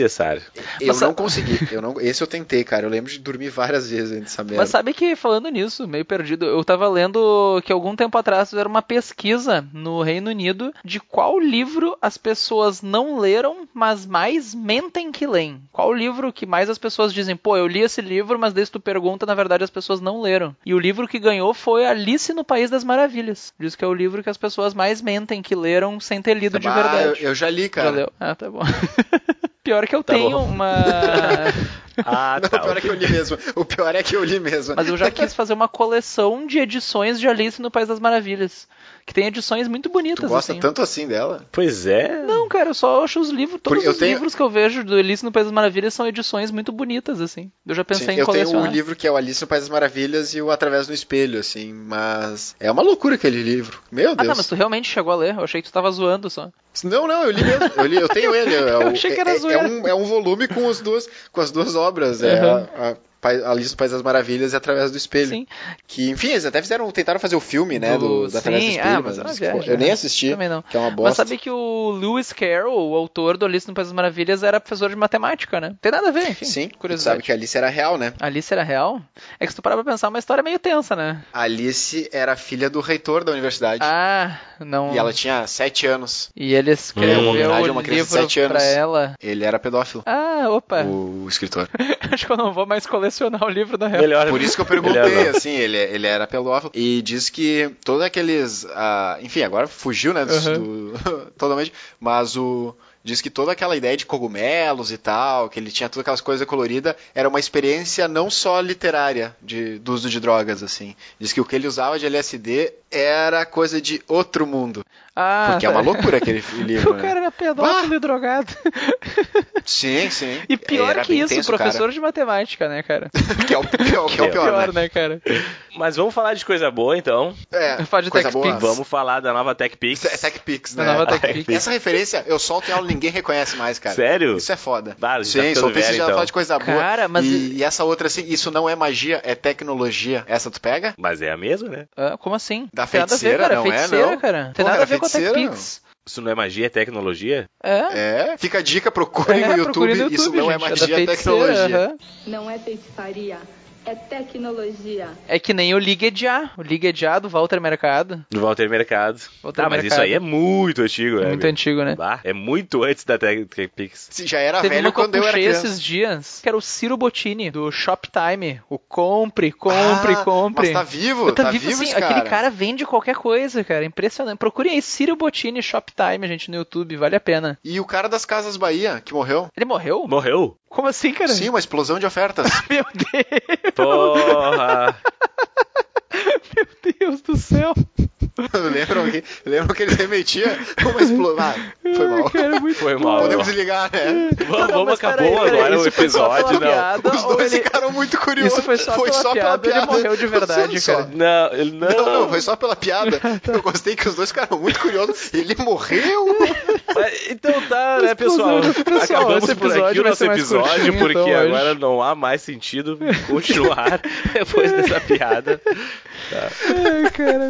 Eu Mas, não consegui. Eu não, esse eu tentei, cara. Eu lembro de dormir várias vezes antes dessa merda. Mas sabe que, falando nisso, meio perdido, eu tava lendo que algum tempo atrás fizeram uma pesquisa no Reino Unido de qual livro as pessoas não leram, mas mais mentem que leem. Qual livro que mais as pessoas dizem, pô, eu li esse livro, mas desde tu pergunta, na verdade as pessoas não leram. E o livro que ganhou foi Alice no País das Maravilhas. Diz que é o livro que as pessoas mais mentem que leram sem ter lido de verdade. Eu, eu já li, cara. Já leu? Ah, tá bom. Pior é que eu tá tenho bom. uma. ah, não, tá, o pior é que eu li mesmo. O pior é que eu li mesmo. Mas eu já quis fazer uma coleção de edições de Alice no País das Maravilhas que tem edições muito bonitas. Tu gosta assim. tanto assim dela? Pois é. Não, cara, eu só acho os livros, todos os tenho... livros que eu vejo do Alice no País das Maravilhas são edições muito bonitas, assim. Eu já pensei Sim, em eu colecionar. Eu tenho o livro que é o Alice no País das Maravilhas e o Através do Espelho, assim, mas é uma loucura aquele livro. Meu Deus. Ah, tá, mas tu realmente chegou a ler? Eu achei que tu tava zoando só. Não, não, eu li mesmo. Eu, li, eu tenho ele. É, eu achei que era é, é, um, é um volume com, as duas, com as duas obras. Uhum. É a, a Alice no País das Maravilhas e Através do Espelho. Sim. Que, enfim, eles até fizeram, tentaram fazer o filme, né, do, do, do Através do Espelho, ah, mas, mas viagem, eu nem assisti, também não. que é uma bosta. Mas sabe que o Lewis Carroll, o autor do Alice no País das Maravilhas, era professor de matemática, né? Tem nada a ver, enfim. Sim, curiosidade. sabe que a Alice era real, né? Alice era real? É que se tu parar pra pensar, é uma história meio tensa, né? A Alice era filha do reitor da universidade. Ah, não... E ela tinha sete anos. E ele escreveu hum. uma criança de sete anos. pra ela. Ele era pedófilo. Ah, opa. O, o escritor. Acho que eu não vou mais colecionar o livro da Melhor. Por isso que eu perguntei, assim, ele, ele era pedófilo. E diz que todos aqueles. Uh, enfim, agora fugiu, né? Do, uhum. do, totalmente. Mas o diz que toda aquela ideia de cogumelos e tal, que ele tinha todas aquelas coisas coloridas, era uma experiência não só literária de, do uso de drogas, assim. Diz que o que ele usava de LSD era coisa de outro mundo. Ah, Porque é uma loucura aquele livro. o cara né? era pedófilo e drogado. Sim, sim. E pior era que isso, tenso, professor cara. de matemática, né, cara? que é o pior, que é o pior, pior né? né? cara? Mas vamos falar de coisa boa, então. É, falar de coisa boa. Vamos falar da nova TechPix. É TechPix, né? Da nova TechPix. Essa referência eu solto em aula ninguém reconhece mais, cara. Sério? Isso é foda. Ah, sim, tá soltei esse já então. falar de coisa boa. Cara, mas... E, e, essa outra, assim, isso não é magia, é tecnologia. Essa tu pega? Mas é a mesma, né? Ah, como assim? Da feiticeira, ver, não feiticeira, é, não? Cara. Tem nada a ver com a TechPix. Isso não é magia, é tecnologia? É. É. Fica a dica, procurem é, no, YouTube. no, YouTube. Isso não é gente, é magia, é tecnologia. Não é feitiçaria, é tecnologia. É que nem o Ligue Já, o Ligue Já do Walter Mercado. Do Walter Mercado. Walter tá, mas Mercado. isso aí é muito antigo, né? Muito amigo? antigo, né? Bah, é muito antes da TechPix. Se já era Teve velho que eu quando eu era criança. esses dias, que era o Ciro Bottini, do Shoptime. O compre, compre, Ah, compre. Mas tá vivo, Tá, tá, vivo, vivo esse cara. aquele cara vende qualquer coisa, cara. Impressionante. Procurem aí Ciro Bottini Shoptime, gente, no YouTube, vale a pena. E o cara das Casas Bahia, que morreu. Ele morreu? Morreu? Como assim, cara? Sim, uma explosão de ofertas. Meu Deus, Porra! meu Deus do céu. lembram, que, lembram que ele remetia uma explosão. Ah, foi mal. Cara, muito Foi mal. Podemos desligar, né? Vamos, Não, vamos mas acabou peraí, agora o foi só episódio, pela não. piada, Os dois ele- ficaram muito curiosos. Isso foi só pela piada, ele morreu de verdade, Só- cara. Não, ele não. Não, não, foi só pela piada. Eu gostei que os dois ficaram muito curiosos. Ele morreu? Mas, Então tá, né, pessoal? Pessoal, Acabamos esse por episódio aqui o nosso episódio, porque então, hoje. agora não há mais sentido continuar depois dessa piada. Ai, cara.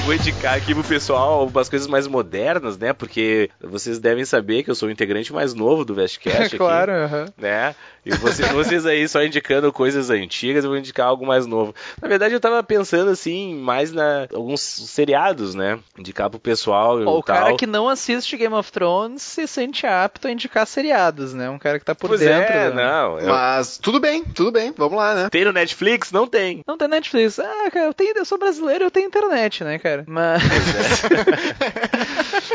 Eu vou indicar aqui pro pessoal umas coisas mais modernas, né? Porque vocês devem saber que eu sou o integrante mais novo do Vestcast aqui. claro, aham. né? E você- vocês aí só indicando coisas antigas, eu vou indicar algo mais novo. Na verdade, eu tava pensando assim, mais na alguns seriados, né? Indicar pro pessoal e Ó, o tal. cara que não assiste Game of Thrones se sente apto a indicar seriados, né? Um cara que tá por pois dentro. é, né? não. eu- Mas tudo bem, tudo bem. Vamos lá, né? Tem no Netflix? Não tem. Não tem Netflix. Ah, cara, eu, tenho, eu sou brasileiro, eu tenho internet, né, cara? Mas.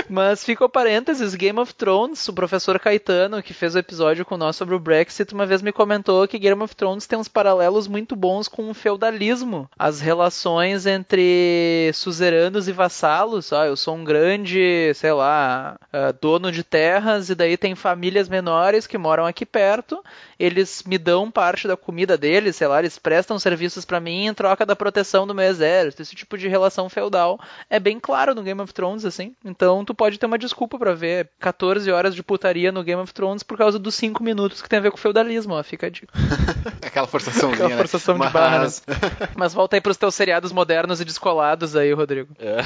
Mas ficou parênteses, Game of Thrones, o professor Caetano, que fez o episódio com nós sobre o Brexit, uma vez me comentou que Game of Thrones tem uns paralelos muito bons com o feudalismo. As relações entre suzeranos e vassalos, ó, eu sou um grande, sei lá, ah, dono de terras, e daí tem famílias menores que moram aqui perto, eles me dão parte da comida deles, sei lá, eles prestam serviços pra mim em troca da proteção do meu exército. Esse tipo de relação feudal é bem claro no Game of Thrones, assim. Então tu pode ter uma desculpa pra ver 14 horas de putaria no Game of Thrones por causa dos 5 minutos que tem a ver com o feudalismo, ó, fica a dica. Aquela forçaçãozinha, Aquela né? forçação de Mas- barra, né? Mas volta aí pros teus seriados modernos e descolados aí, Rodrigo. É.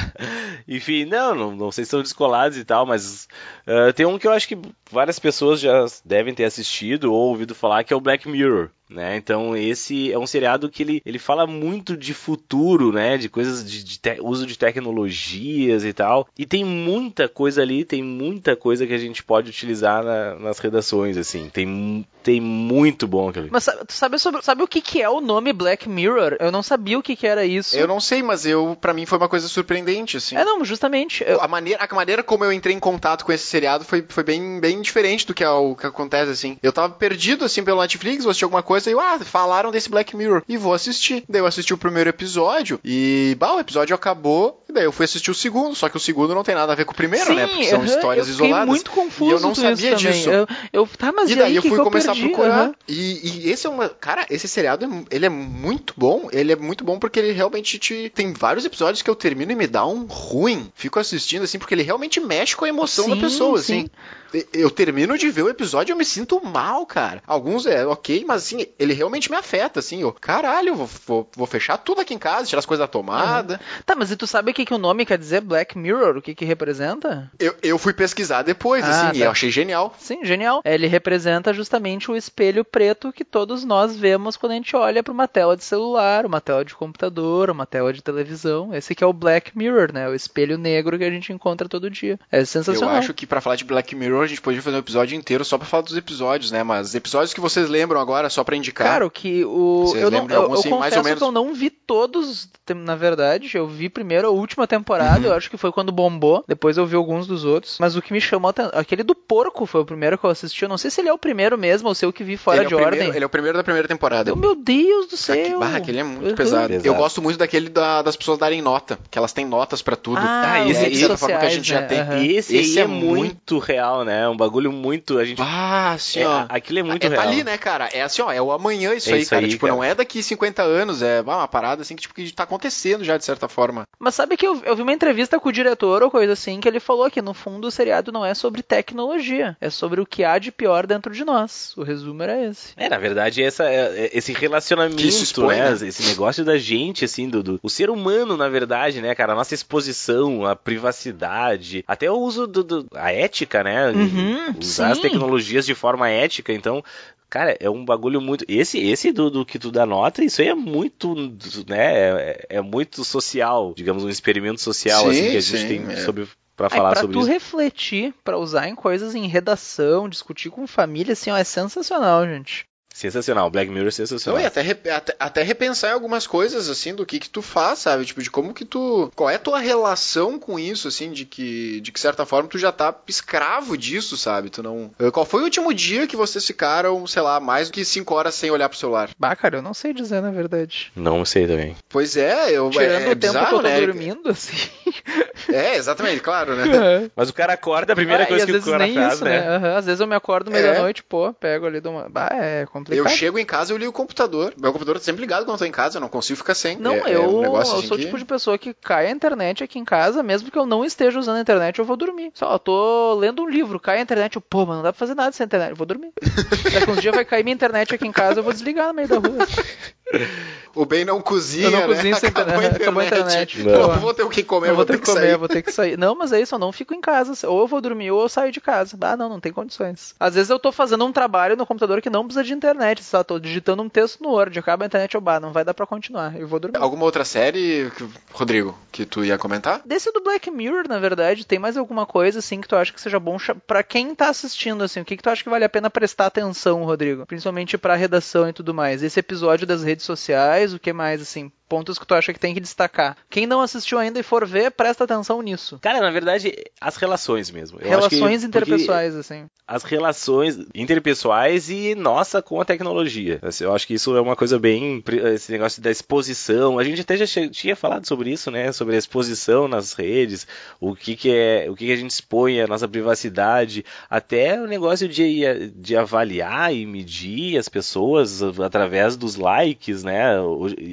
Enfim, não, não, não sei se são descolados e tal, mas eh, tem um que eu acho que várias pessoas já devem ter assistido ou ouvido falar, que é o Black Mirror. Né? Então esse é um seriado que ele, ele fala muito de futuro, né? De coisas de, de te- uso de tecnologias e tal. E tem muita coisa ali, tem muita coisa que a gente pode utilizar na- nas redações, assim. Tem, tem muito bom aquilo. ali. Mas sa- tu sabe, sobre, sabe o que, que é o nome Black Mirror? Eu não sabia o que, que era isso. Eu não sei, mas eu, para mim foi uma coisa surpreendente, assim. É, não, justamente. eu- A maneira, a maneira como eu entrei em contato com esse seriado foi, foi bem, bem diferente do que, é o que acontece, assim. Eu tava perdido, assim, pelo Netflix, vou assistir alguma coisa, e eu, ah, falaram desse Black Mirror, e vou assistir. Daí eu assisti o primeiro episódio, e, bah, o episódio acabou, e daí eu fui assistir o segundo, só que o segundo não tem nada a ver com o primeiro, né? Porque são aham, histórias eu isoladas. muito confuso E eu não sabia disso. Eu, eu- tá, mas E daí aí, eu que fui que começar perdi? a procurar. Aham. E, e esse é uma. Cara, esse seriado é- ele é muito bom. Ele é muito bom porque ele realmente te. Tem vários episódios que eu termino e me dá um ruim. Fico assistindo assim, porque ele realmente mexe com a emoção da Sim, pessoa, sim. assim. E- Eu termino de ver o episódio e eu me sinto mal, cara. Alguns é ok, mas assim, ele realmente me afeta, assim. Eu, caralho, vou, vou, vou fechar tudo aqui em casa, tirar as coisas da tomada. Tá, mas e tu sabe o que, que o nome quer dizer Black Mirror? O que, que representa? Eu, eu fui pesquisar depois, Ah, assim, e tá. eu achei genial. Sim, genial. Ele representa justamente o espelho preto que todos nós vemos quando a gente olha para uma tela de celular, uma tela de computador, uma tela de televisão. Esse que é o Black Mirror, né? O espelho negro que a gente encontra todo dia. É Eu sensacional. acho que pra falar de Black Mirror a gente podia fazer um episódio inteiro só pra falar dos episódios, né? Mas episódios que vocês lembram agora, só pra indicar. Cara, o que o. Vocês Eu, não, eu, algum, eu assim, confesso menos? que eu não vi todos, na verdade. Eu vi primeiro a última temporada, Uhum. eu acho que foi quando bombou. Depois eu vi alguns dos outros. Mas o que me chamou a atenção. Aquele do porco foi o primeiro que eu assisti. Eu não sei se ele é o primeiro mesmo ou se é o que vi fora ele de é ordem. primeiro, ele é o primeiro da primeira temporada. Oh, meu Deus do céu! Bah, aquele é muito Uhum. pesado. Pesado. Eu gosto muito daquele da- das pessoas darem nota, que elas têm notas pra tudo. Ah, esse os aí, redes de forma, que a gente já sociais, tem. né? Aham. Esse, Esse é é muito real, né? Um bagulho muito. A gente. Ah, assim, É, ó. aquilo é muito é, real. Tá ali, né, cara? É assim, ó, é o amanhã isso É aí, isso cara. aí, tipo, cara. não é daqui 50 anos, é uma parada assim que, tipo, que tá acontecendo já, de certa forma. Mas sabe que eu, eu vi uma entrevista com o diretor ou coisa assim, que ele falou que no fundo o seriado não é sobre tecnologia, é sobre o que há de pior dentro de nós. O resumo era esse. É, na verdade, essa, é, é, esse relacionamento, expõe, né? né? Esse negócio da gente, assim, do, do, o ser humano, na verdade, né, cara? A nossa exposição, a privacidade, até o uso do, do a ética, né? Uhum, Usar sim. as tecnologias de forma ética. Então, Cara, é um bagulho muito. Esse esse do, do que tu dá nota, isso aí é muito, né? É, é muito social, digamos, um experimento social sim, assim que a gente sim, tem é. sobre para falar é, pra sobre tu isso. refletir, pra usar em coisas em redação, discutir com família, assim, ó, é sensacional, gente. Sensacional, Black Mirror é sensacional. Não, e até, rep- até, até repensar em algumas coisas, assim, do que que tu faz, sabe? Tipo, de como que tu... Qual é a tua relação com isso, assim, de que, de que certa forma, tu já tá escravo disso, sabe? Tu não... Eh, Qual foi o último dia que vocês ficaram, sei lá, mais do que cinco horas sem olhar pro celular? Bah, cara, eu não sei dizer na verdade. Não sei também. Pois é, eu... Tirando é, é o tempo bizarro, que eu tô né? dormindo, assim. É, exatamente, claro, né? Mas o cara acorda, a primeira Ah, coisa às que o vezes cara nem faz, isso, né? né? Aham, Às vezes eu me acordo meio É. da noite, pô, pego ali de uma. Bah, é complicado. Eu chego em casa e eu ligo o computador. Meu computador tá sempre ligado quando eu tô em casa, eu não consigo ficar sem. Não, é, é eu, um negócio eu assim sou o que- tipo de pessoa que cai a internet aqui em casa, mesmo que eu não esteja usando a internet, eu vou dormir. Só, eu tô lendo um livro, cai a internet, eu, pô, mas não dá pra fazer nada sem internet, eu vou dormir. Daqui uns dias vai cair minha internet aqui em casa, eu vou desligar no meio da rua. O bem não cozinha, Eu não né? cozinho sem acabou, a internet, acabou a internet. Não, Pô. vou ter o que comer, eu vou ter que, comer, sair. vou ter que sair. Não, mas é isso, eu não fico em casa. Ou eu vou dormir ou eu saio de casa. Ah, não, não tem condições. Às vezes eu tô fazendo um trabalho no computador que não precisa de internet, só tô digitando um texto no Word, acaba a internet, eu, bah, não vai dar pra continuar, eu vou dormir. Alguma outra série, que- Rodrigo, que tu ia comentar? Desse do Black Mirror, na verdade, tem mais alguma coisa assim que tu acha que seja bom pra quem tá assistindo assim? O que que tu acha que vale a pena prestar atenção, Rodrigo? Principalmente pra redação e tudo mais. Esse episódio das redes sociais, o que mais assim? Pontos que tu acha que tem que destacar. Quem não assistiu ainda e for ver, presta atenção nisso. Cara, na verdade, as relações mesmo. Eu que- Relações porque interpessoais, assim. As relações interpessoais e nossa com a tecnologia. Assim, Eu acho que isso é uma coisa bem. Esse negócio da exposição. A gente até já tinha falado sobre isso, né? Sobre a exposição nas redes, o que, que é. O que, que a gente expõe, a nossa privacidade, até o negócio de, de avaliar e medir as pessoas através dos likes, né?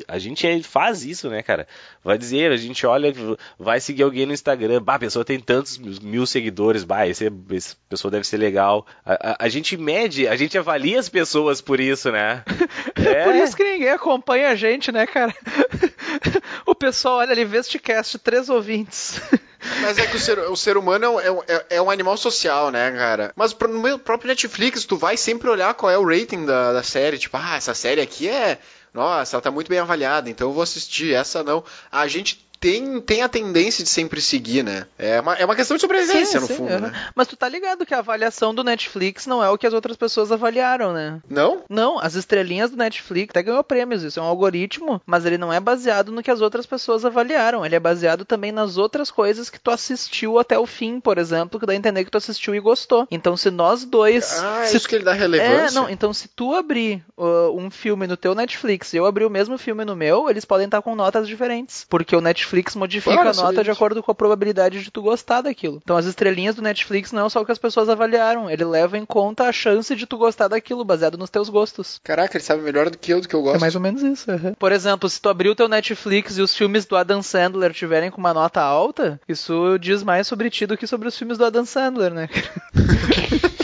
A gente é- faz isso, né, cara? Vai dizer, a gente olha, vai seguir alguém no Instagram, bah, a pessoa tem tantos mil seguidores, bah, esse, essa pessoa deve ser legal. A, a- a gente mede, a gente avalia as pessoas por isso, né? É, Por isso que ninguém acompanha a gente, né, cara? o pessoal olha ali, Vestcast, três ouvintes. Mas é que o ser, o ser humano é, um- é- é um animal social, né, cara? Mas pro- no meu próprio Netflix, tu vai sempre olhar qual é o rating da, da série. Tipo, ah, essa série aqui é. Nossa, ela tá muito bem avaliada, então eu vou assistir. Essa não. A gente tem, tem a tendência de sempre seguir, né? É uma, é uma questão de sobrevivência, no fundo, aham. né? Mas tu tá ligado que a avaliação do Netflix não é o que as outras pessoas avaliaram, né? Não? Não, as estrelinhas do Netflix até ganhou prêmios, isso é um algoritmo, mas ele não é baseado no que as outras pessoas avaliaram, ele é baseado também nas outras coisas que tu assistiu até o fim, por exemplo, que dá a entender que tu assistiu e gostou. Então se nós dois... Ah, é se isso que ele dá É, relevância. não, então se tu abrir uh, um filme no teu Netflix e eu abrir o mesmo filme no meu, eles podem estar com notas diferentes. Porque o Netflix modifica Olha, a nota de acordo com a probabilidade de tu gostar daquilo. Então as estrelinhas do Netflix não é só o que as pessoas avaliaram, ele leva em conta a chance de tu gostar daquilo, baseado nos teus gostos. Caraca, ele sabe melhor do que eu, do que eu gosto. É mais ou menos isso. aham. Por exemplo, se tu abrir o teu Netflix e os filmes do Adam Sandler tiverem com uma nota alta, isso diz mais sobre ti do que sobre os filmes do Adam Sandler, né?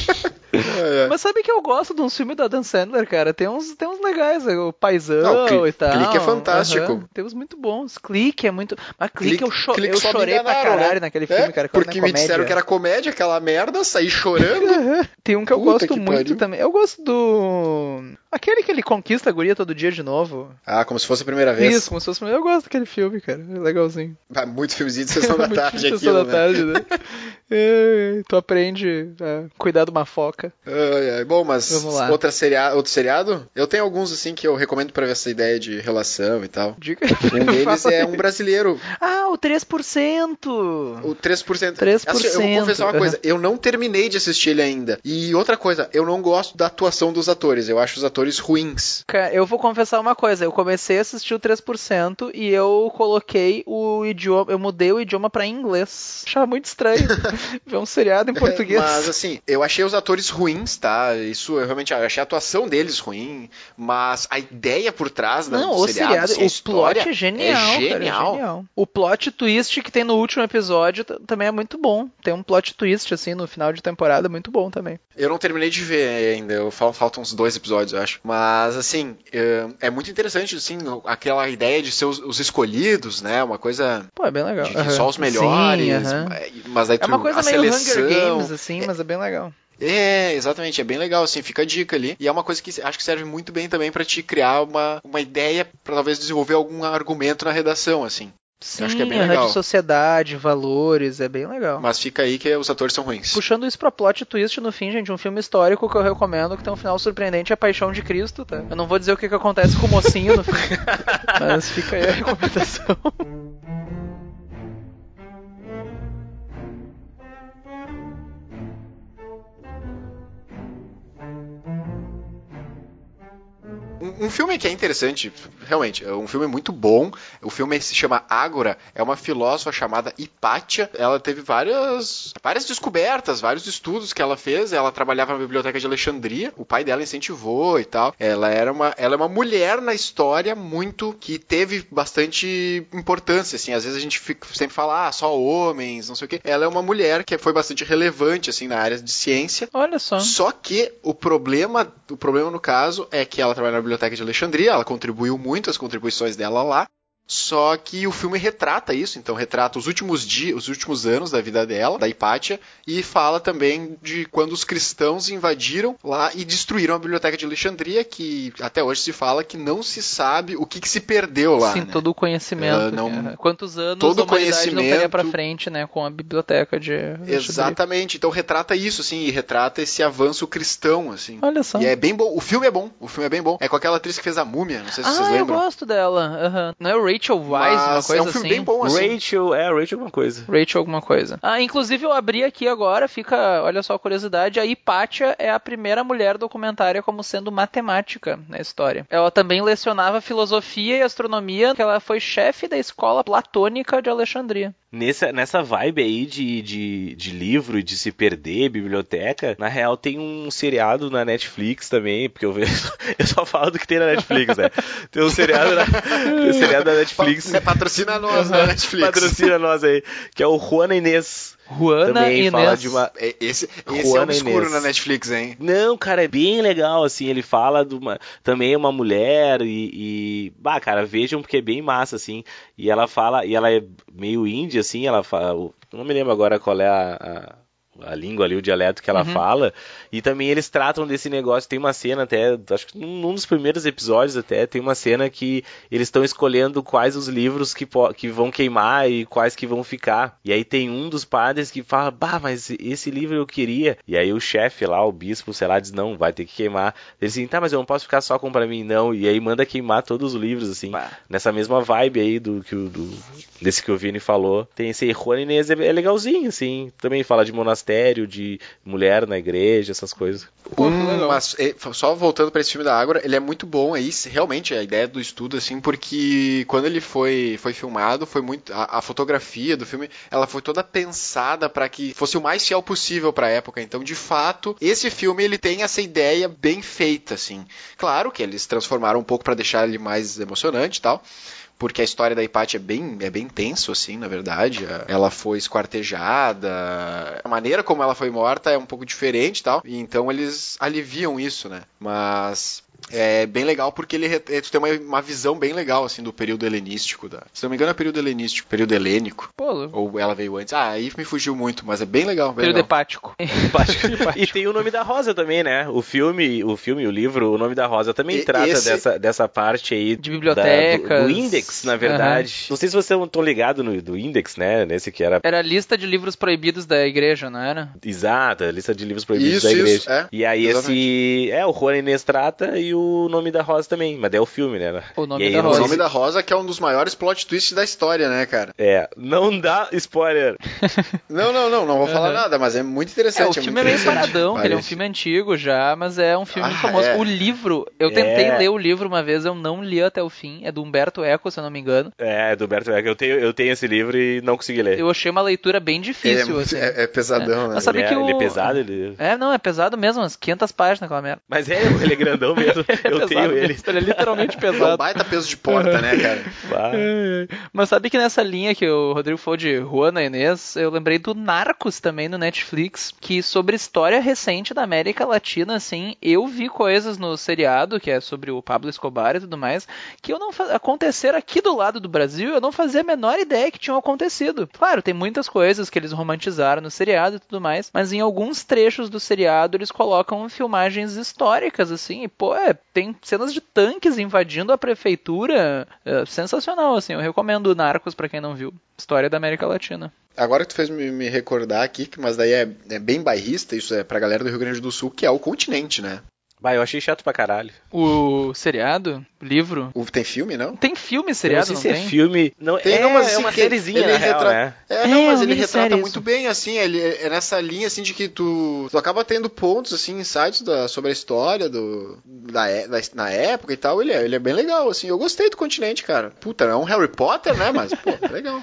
É, é. Mas sabe que eu gosto de uns filmes do Adam Sandler, cara? Tem uns, tem uns legais, o Paizão Não, Cli- e tal. Clique é fantástico. Aham. Tem uns muito bons. Clique é muito. Mas Clique, eu, cho... Clique eu chorei pra enganaram, caralho né? naquele É, filme, cara. que era Porque uma me disseram que era comédia, aquela merda, saí chorando. Tem um que eu Puta gosto que muito pariu. também. Eu gosto do. Aquele que ele conquista a guria todo dia de novo. ah, como se fosse a primeira vez. Isso, como se fosse. Eu gosto daquele filme, cara. É legalzinho. Ah, muito filmezinho de sessão da tarde sessão aquilo, da né? tarde, né? É, tu aprende a cuidar de uma foca. Ai, ai. Bom, mas lá. outra seria... outro seriado? Eu tenho alguns, assim, que eu recomendo pra ver essa ideia de relação e tal. Diga. Um deles é um brasileiro, Ah, o 3%! o 3%. 3%, Assim, eu vou confessar uma coisa, eu não terminei de assistir ele ainda. E outra coisa, eu não gosto da atuação dos atores. Eu acho os atores atores ruins. Cara, eu vou confessar uma coisa, eu comecei a assistir o 3% e eu coloquei o idioma, eu mudei o idioma pra inglês. Achava muito estranho ver um seriado em português. Mas assim, eu achei os atores ruins, tá? Isso eu realmente achei a atuação deles ruim, mas a ideia por trás da, Não, o seriado, seriado, assim, o plot é genial, é cara, é genial. genial. O plot twist que tem no último episódio também é muito bom. Tem um plot twist, assim, no final de temporada, muito bom também. Eu não terminei de ver ainda, eu fal- faltam uns dois episódios, eu acho. Mas, assim, é, é muito interessante, assim, aquela ideia de ser os, os escolhidos, né? Uma coisa Pô, é bem legal. de que Aham. só os Sim, melhores, aham. mas aí É uma tu- coisa a meio seleção, Hunger Games, assim, mas é bem legal. É, exatamente, é bem legal, assim, fica a dica ali. E é uma coisa que acho que serve muito bem também pra te criar uma, uma ideia, pra talvez desenvolver algum argumento na redação, assim. Sim, acho que é bem aham, legal. de sociedade, valores, é bem legal. Mas fica aí que os atores são ruins. Puxando isso pra plot twist no fim, gente, um filme histórico que eu recomendo, que tem um final surpreendente, é Paixão de Cristo, tá? Eu não vou dizer o que, que acontece com o mocinho no fim, mas fica aí a recomendação. Um, filme que é interessante, realmente, é um filme muito bom. O filme se chama Ágora, é uma filósofa chamada Hipátia. Ela teve várias, várias descobertas, vários estudos que ela fez. Ela trabalhava na biblioteca de Alexandria, o pai dela incentivou e tal. Ela era uma, ela é uma mulher na história muito que teve bastante importância, assim. Às vezes a gente fica- sempre fala, ah, só homens, não sei o quê. Ela é uma mulher que foi bastante relevante, assim, na área de ciência. Olha só. Só que o problema, o problema no caso é que ela trabalha na biblioteca de Alexandria, ela contribuiu muito as contribuições dela lá. Só que o filme retrata isso, então retrata os últimos dias, os últimos anos da vida dela, da Hipátia, e fala também de quando os cristãos invadiram lá e destruíram a biblioteca de Alexandria, que até hoje se fala que não se sabe o que, que se perdeu lá. Sim, né? todo o conhecimento. Ela não- né? Quantos anos todo a humanidade não conhecimento- teria pra frente, né, com a biblioteca de... Exatamente, então retrata isso, assim, e retrata esse avanço cristão, assim. Olha só. E é bem bom. O filme é bom. O filme é bem bom. É com aquela atriz que fez a múmia. Não sei se Ah, vocês eu lembram. gosto dela. aham. Não é o Rachel Weisz, uma Mas coisa é um filme assim? bem bom, assim. Rachel, é, Rachel alguma coisa. Rachel alguma coisa. Ah, inclusive eu abri aqui agora, fica, olha só a curiosidade, a Hipátia é a primeira mulher documentária como sendo matemática na história. Ela também lecionava filosofia e astronomia, que ela foi chefe da escola platônica de Alexandria. Nessa, nessa vibe aí de, de, de livro e de se perder, biblioteca, na real tem um seriado na Netflix também, porque eu vejo. Eu só falo do que tem na Netflix, né? Tem um seriado na, tem um seriado na Netflix. É, patrocina nós na Netflix. Patrocina nós aí, que é o Juana Inês. Juana também Inês. fala de uma. É, Esse, esse é obscuro Inês. na Netflix, hein? Não, cara, é bem legal, assim, ele fala de uma, também é uma mulher e, e, bah, cara, vejam porque é bem massa, assim, e ela fala, e ela é meio índia, assim, ela fala, eu não me lembro agora qual é a, a, a língua ali, o dialeto que ela Uhum. fala, e também eles tratam desse negócio, tem uma cena até, acho que num dos primeiros episódios até, tem uma cena que eles estão escolhendo quais os livros que, que vão queimar e quais que vão ficar, e aí tem um dos padres que fala, bah, mas esse livro eu queria, e aí o chefe lá, o bispo, sei lá, diz, não, vai ter que queimar, ele assim, tá, mas eu não posso ficar só com pra mim, não, e aí manda queimar todos os livros, assim, Bah. nessa mesma vibe aí do que o do, desse que o Vini falou. Tem esse Juan Inês, é, é legalzinho, assim. Também fala de monastério, de mulher na igreja, essas coisas. Um, legal. mas é, só voltando para esse filme da Ágora, ele é muito bom aí, se- realmente a ideia do estudo assim, porque quando ele foi foi filmado, foi muito a, a fotografia do filme, ela foi toda pensada para que fosse o mais fiel possível para a época. Então, de fato, esse filme ele tem essa ideia bem feita assim. Claro que eles transformaram um pouco para deixar ele mais emocionante e tal. Porque a história da Hipátia é bem, é bem tenso, assim, na verdade. Ela foi esquartejada. A maneira como ela foi morta é um pouco diferente e tal. E então eles aliviam isso, né? Mas é bem legal porque ele re- tu tem uma, uma visão bem legal, assim, do período helenístico. Da... Se não me engano, é período helenístico, período helênico. Pô, Ou ela veio antes. Ah, aí me fugiu muito, mas é bem legal. Bem período legal. hepático. e tem o nome da Rosa também, né? O filme, o filme, o livro, o nome da Rosa também E- trata esse- dessa, dessa parte aí De bibliotecas. do, do index, na verdade. Não sei se vocês estão ligados no do index, né? Nesse que era Era a lista de livros proibidos da igreja, não era? exata, lista de livros proibidos Isso, da igreja. isso, é. e aí esse é o Juan Inês trata e o Nome da Rosa também, mas é o filme, né? O Nome aí, da O Rosa. sei nome da Rosa que é um dos maiores plot twists da história, né, cara? É, não dá spoiler. Não, não, não, não vou falar Aham. nada, mas é muito É, interessante. o filme muito é meio interessante. paradão, ele é um filme antigo já, mas é um filme Ah, famoso. é. O livro, eu tentei É. ler o livro uma vez, eu não li até o fim, é do Humberto Eco, se eu não me engano. É, do Berto Eck. Eu tenho, eu tenho esse livro e não consegui ler. Eu achei uma leitura bem é, difícil, muito- assim. é- é pesadão, né? Mas sabe ele, que é, ele é o- pesado, ele... É, não, é pesado mesmo, umas 500 páginas aquela merda. Mas é, ele é grandão mesmo. É eu pesado tenho ele. Ele é literalmente É um pesado. baita peso de porta, né, cara? Bah. Mas sabe que nessa linha que o Rodrigo falou de Juana Inês, eu lembrei do Narcos também no Netflix, que sobre história recente da América Latina, assim, eu vi coisas no seriado, que é sobre o Pablo Escobar e tudo mais, que eu não fa... aconteceram aqui do lado do Brasil, eu não fazia a menor ideia que tinham acontecido. Claro, tem muitas coisas que eles romantizaram no seriado e tudo mais, mas em alguns trechos do seriado eles colocam filmagens históricas, assim, e pô, é, tem cenas de tanques invadindo a prefeitura, é, sensacional, assim, eu recomendo Narcos pra quem não viu. História da América Latina. Agora que tu fez me, me recordar aqui, mas daí é, é bem bairrista, isso é pra galera do Rio Grande do Sul, que é o continente, né? Bah, eu achei chato pra caralho. O seriado, livro, O, tem filme, não? tem filme seriado, não não, sei se tem? é filme. Não, Tem, é, não, mas é assim, uma que sériezinha, ele na real, né? É, não, É, mas ele retrata muito isso. bem, assim, ele é nessa linha, assim, de que tu, tu acaba tendo pontos, assim, insights da, sobre a história do, da, é- da- na época e tal, ele é, ele é bem legal, assim, eu gostei do continente, cara. Puta, é um Harry Potter, né, mas, pô, é legal.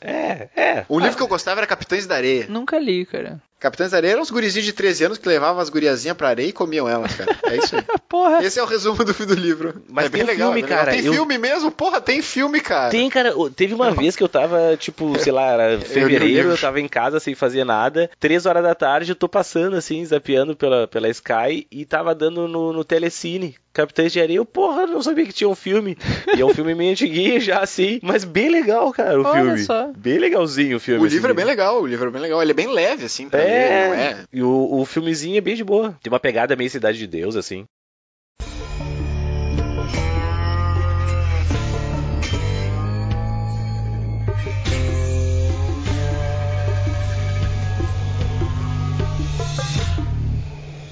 É, é. O livro que eu gostava era Capitães da Areia. Nunca li, cara. Capitães da Areia eram uns gurizinhos de 13 anos que levavam as guriazinhas pra areia e comiam elas, cara. É isso aí. Porra. Esse é o resumo do, do livro. Mas é bem tem legal, filme, é bem legal. cara, Tem eu- filme mesmo? Porra, tem filme, cara. Tem, cara, teve uma vez que eu tava, tipo, sei lá, era fevereiro, livro. eu tava em casa sem fazer nada. Três horas da tarde eu tô passando, assim, zapeando pela, pela Sky e tava dando no, no Telecine. Capitães de Areia, eu, porra, não sabia que tinha um filme. E é um filme meio antiguinho já, assim, mas bem legal, cara, o Olha filme. só. Bem legalzinho o filme. O assim. livro é bem legal, o livro é bem legal. Ele é bem leve, assim, pra ler, não É, é? e o, o filmezinho é bem de boa. Tem uma pegada meio Cidade de Deus, assim.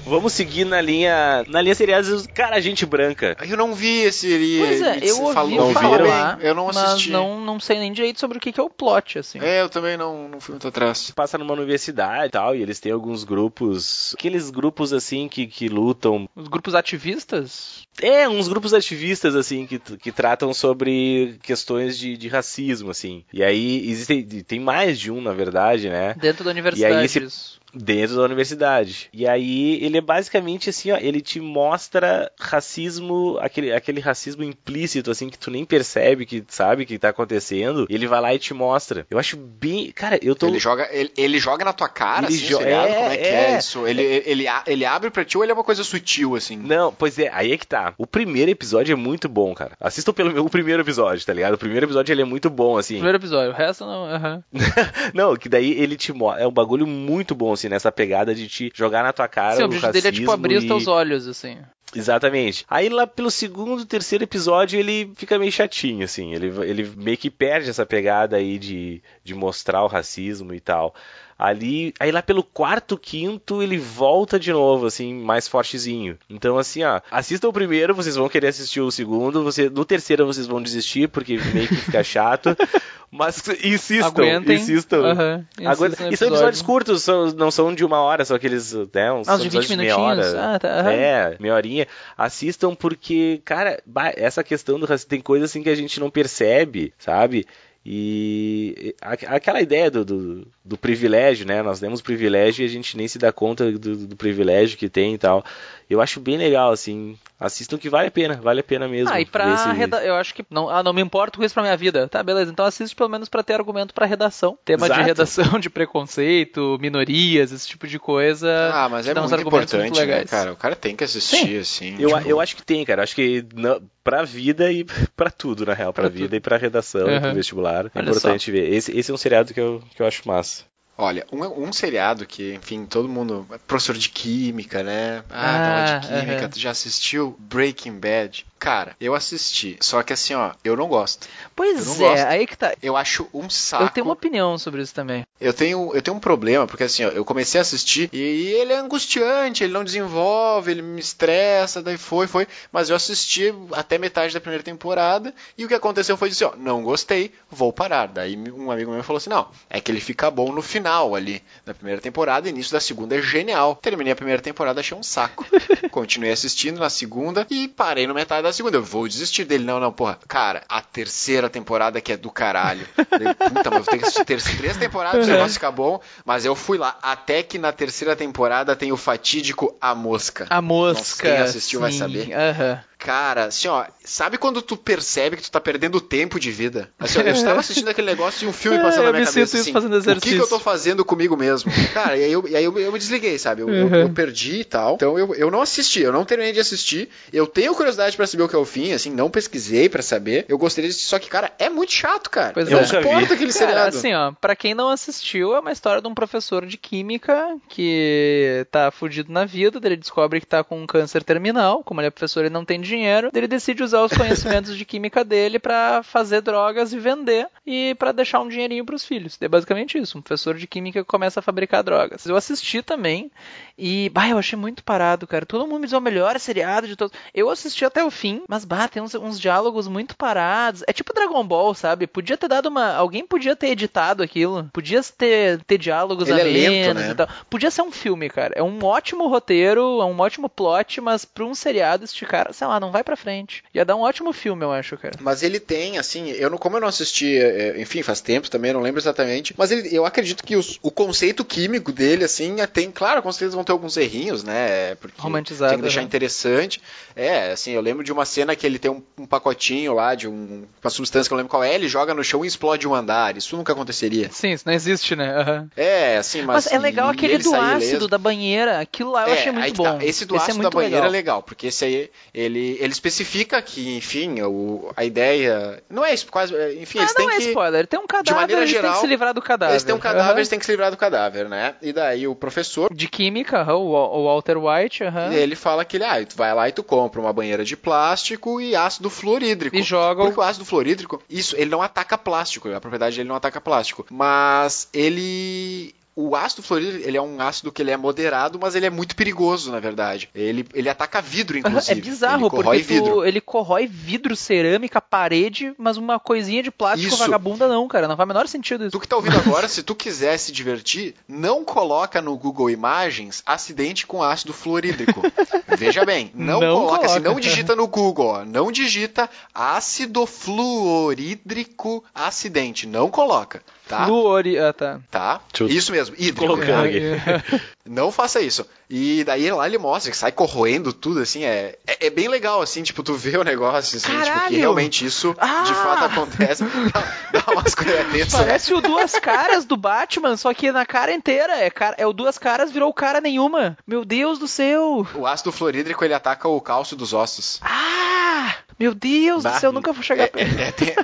Vamos seguir na linha. Na linha seriados, cara, gente branca. Eu não vi esse. Ele, Pois é, eu ouvi falou, Não falar, bem, eu não assisti. mas não, não sei nem direito sobre o que, que é o plot, assim. É, eu também não, não fui muito atrás. Passa numa universidade e tal, e eles têm alguns grupos. Aqueles grupos assim que, que lutam. Os grupos ativistas? É, uns grupos ativistas, assim, que, que tratam sobre questões de, de racismo, assim. E aí existem. Tem mais de um, na verdade, né? Dentro da universidade. esse- isso. Dentro da universidade. E aí ele é basicamente assim, ó, ele te mostra racismo, aquele, aquele racismo implícito, assim, que tu nem percebe, que sabe que tá acontecendo. Ele vai lá e te mostra. Eu acho bem. Cara, eu tô. Ele joga, ele, ele joga na tua cara, Ele assim, jo- seriado? é, Como é que é. é, isso? Ele, ele, a- ele abre pra ti ou ele é uma coisa sutil, assim? Não, pois é, aí é que tá. O primeiro episódio é muito bom, cara. Assistam pelo meu- o primeiro episódio, tá ligado? O primeiro episódio ele é muito bom, assim. Primeiro episódio, o resto não. aham. Não, que daí ele te mostra. É um bagulho muito bom, assim, nessa pegada de te jogar na tua cara. Sim, o objetivo dele é tipo abrir os racismo teus e- olhos, assim. Exatamente. Aí lá pelo segundo, terceiro episódio ele fica meio chatinho, assim. Ele, ele meio que perde essa pegada aí de, de mostrar o racismo e tal. Ali, aí lá pelo quarto, quinto, ele volta de novo, assim, mais fortezinho. Então, assim, ó, assistam o primeiro, vocês vão querer assistir o segundo, você, no terceiro vocês vão desistir, porque meio que fica chato. Mas insistam, Aguentem. insistam. Aguenta- insistam E são episódio. episódios curtos, são- não são de uma hora, são aqueles, né, uns Ah, de 20 episódios meia minutinhos? hora. Ah, tá, aham. É, meia horinha. Assistam porque, cara, essa questão do racismo tem coisa assim que a gente não percebe, sabe? E aquela ideia do, do, do privilégio, né? Nós temos privilégio e a gente nem se dá conta do, do privilégio que tem e tal. Eu acho bem legal, assim. Assistam que vale a pena, vale a pena mesmo. Ah, e pra esse- reda... eu acho que não, ah, não me importo com isso pra minha vida. Tá, beleza. Então assiste pelo menos pra ter argumento pra redação. Tema de Exato. redação de preconceito, minorias, esse tipo de coisa. Ah, mas é muito importante, muito né, cara? O cara tem que assistir, assim. Eu, tipo, eu acho que tem, cara. Eu acho que não, pra vida e pra tudo, na real. Pra, Pra vida tudo. e pra redação e pro Uhum. vestibular. É Olha importante ver. Esse, esse é um seriado que eu, que eu acho massa. Olha, um, um seriado que, enfim, todo mundo. Professor de química, né? Ah, ah aula de química. Uh -huh. Tu já assistiu Breaking Bad? Cara, eu assisti. Só que assim, ó, eu não gosto. Pois não é, gosto. aí que tá. Eu acho um saco. Eu tenho uma opinião sobre isso também. Eu tenho, eu tenho um problema, porque assim, ó, eu comecei a assistir e ele é angustiante, ele não desenvolve, ele me estressa, daí foi, foi. Mas eu assisti até metade da primeira temporada e o que aconteceu foi assim, ó, não gostei, vou parar. Daí um amigo meu falou assim, não, é que ele fica bom no final ali da primeira temporada, início da segunda é genial. Terminei a primeira temporada, achei um saco. Continuei assistindo na segunda e parei no metade da segunda. Eu vou desistir dele. Não, não, porra. Cara, a terceira temporada que é do caralho. Eu, puta, mas eu tenho que assistir três temporadas, o negócio fica bom. Mas eu fui lá. Até que na terceira temporada tem o fatídico A Mosca. A Mosca. Nossa, quem assistiu sim. vai saber. Aham. Cara, assim, ó, sabe quando tu percebe que tu tá perdendo tempo de vida? Assim, ó, eu estava assistindo aquele negócio e um filme passando É, na eu minha me cabeça. sinto isso assim, fazendo o que, que eu exercício. tô fazendo comigo mesmo? Cara, e aí eu, e aí eu, eu me desliguei, sabe? Eu, eu- Uhum. eu perdi e tal. Então eu, eu não assisti, eu não terminei de assistir. Eu tenho curiosidade pra saber o que é o fim, assim, não pesquisei pra saber. Eu gostaria de assistir, só que, cara, é muito chato, cara. Pois eu é. não suporto aquele Cara, seriado. assim, ó, pra quem não assistiu, é uma história de um professor de química que tá fudido na vida, ele descobre que tá com um câncer terminal, como ele é professor e não tem dinheiro, daí ele decide usar os conhecimentos de química dele pra fazer drogas e vender e pra deixar um dinheirinho pros filhos. É basicamente isso, um professor de química que começa a fabricar drogas. Eu assisti também e, bah, eu achei muito parado, cara. Todo mundo me diz "É o melhor seriado de todos. Eu assisti até o fim, mas bah, tem uns, uns diálogos muito parados. É tipo Dragon Ball, sabe? Podia ter dado uma. Alguém podia ter editado aquilo. Podia ter, ter diálogos Ele a é lento, né? e tal. Podia ser um filme, cara. É um ótimo roteiro, é um ótimo plot, mas pra um seriado esticar, sei lá, não vai pra frente. Ia dar um ótimo filme, eu acho, cara. Mas ele tem, assim, eu não, como eu não assisti, é, enfim, faz tempo também, não lembro exatamente, mas ele, eu acredito que os- o conceito químico dele, assim, é- tem, claro, com certeza vão ter alguns errinhos, né? Porque Romantizado, tem que deixar né? interessante. É, assim, eu lembro de uma cena que ele tem um, um pacotinho lá de um- uma substância que eu não lembro qual é, ele joga no chão e explode um andar. Isso nunca aconteceria. Sim, isso não existe, né? Aham. É, assim, mas. Mas, é legal aquele ele do ácido da banheira. Aquilo lá eu É, achei muito tá. bom. Esse do Esse é ácido da muito banheira legal. é legal, porque esse aí, ele, ele especifica que, enfim, o, a ideia. Não é isso, quase. Enfim, Ah, eles não têm é que. spoiler. Tem um cadáver, maneira eles têm geral, que se livrar do cadáver. Eles têm um cadáver, Aham. eles têm que se livrar do cadáver, né? E daí o professor, De química, o Wa- o Walter White, aham. ele fala que ele, ah, tu vai lá e tu compra uma banheira de plástico e ácido fluorídrico. E joga Porque o ácido fluorídrico, isso, ele não ataca plástico, a propriedade dele não ataca plástico. Mas ele. O ácido fluorídrico, ele é um ácido que ele é moderado, mas ele é muito perigoso, na verdade. Ele, ele ataca vidro, Aham, inclusive. É bizarro, ele corrói porque tu- vidro. ele corrói vidro, cerâmica, parede, mas uma coisinha de plástico Isso. vagabunda não, cara. Não faz o menor sentido isso. Tu que tá ouvindo agora, se tu quiser se divertir, não coloca no Google Imagens acidente com ácido fluorídrico. Veja bem, não, Não coloca, assim, coloca. não digita no Google, ó, não digita ácido fluorídrico acidente, não coloca, tá? Fluori... Ah, tá. Tá? Isso mesmo, hídrico. aqui. Não faça isso. E daí lá ele mostra que sai corroendo tudo, assim, é, é, é bem legal, assim, tipo, tu vê o negócio, assim, tipo, que realmente isso Ah! de fato acontece. Dá, dá umas coisas? Parece o Duas Caras do Batman, só que na cara inteira. É, cara, é o Duas Caras virou cara nenhuma. Meu Deus do céu. O ácido fluorídrico ele ataca o cálcio dos ossos. Ah! Meu Deus Bah, do céu, eu nunca vou chegar É, perto. é, é ten-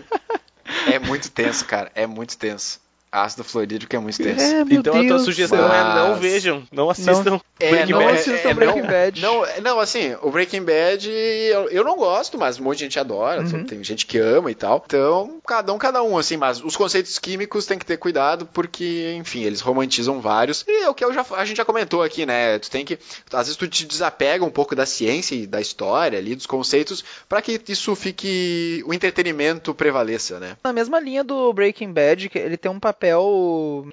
é muito tenso, cara. É muito tenso. Ácido fluorídrico é muito tenso. É, Então a tua Deus sugestão céu. é não Mas- vejam, não assistam. É, Breaking não Bad. assistam Breaking não, Bad. Não, é- não, assim, o Breaking Bad eu, eu não gosto, mas um monte de gente adora. Uhum. Tem gente que ama e tal. Então, cada um, cada um, assim. Mas os conceitos químicos tem que ter cuidado porque, enfim, eles romantizam vários. E é o que eu já, a gente já comentou aqui, né? Tu tem que. Às vezes tu te desapega um pouco da ciência e da história ali, dos conceitos, para que isso fique. o entretenimento prevaleça, né? Na mesma linha do Breaking Bad, que ele tem um papel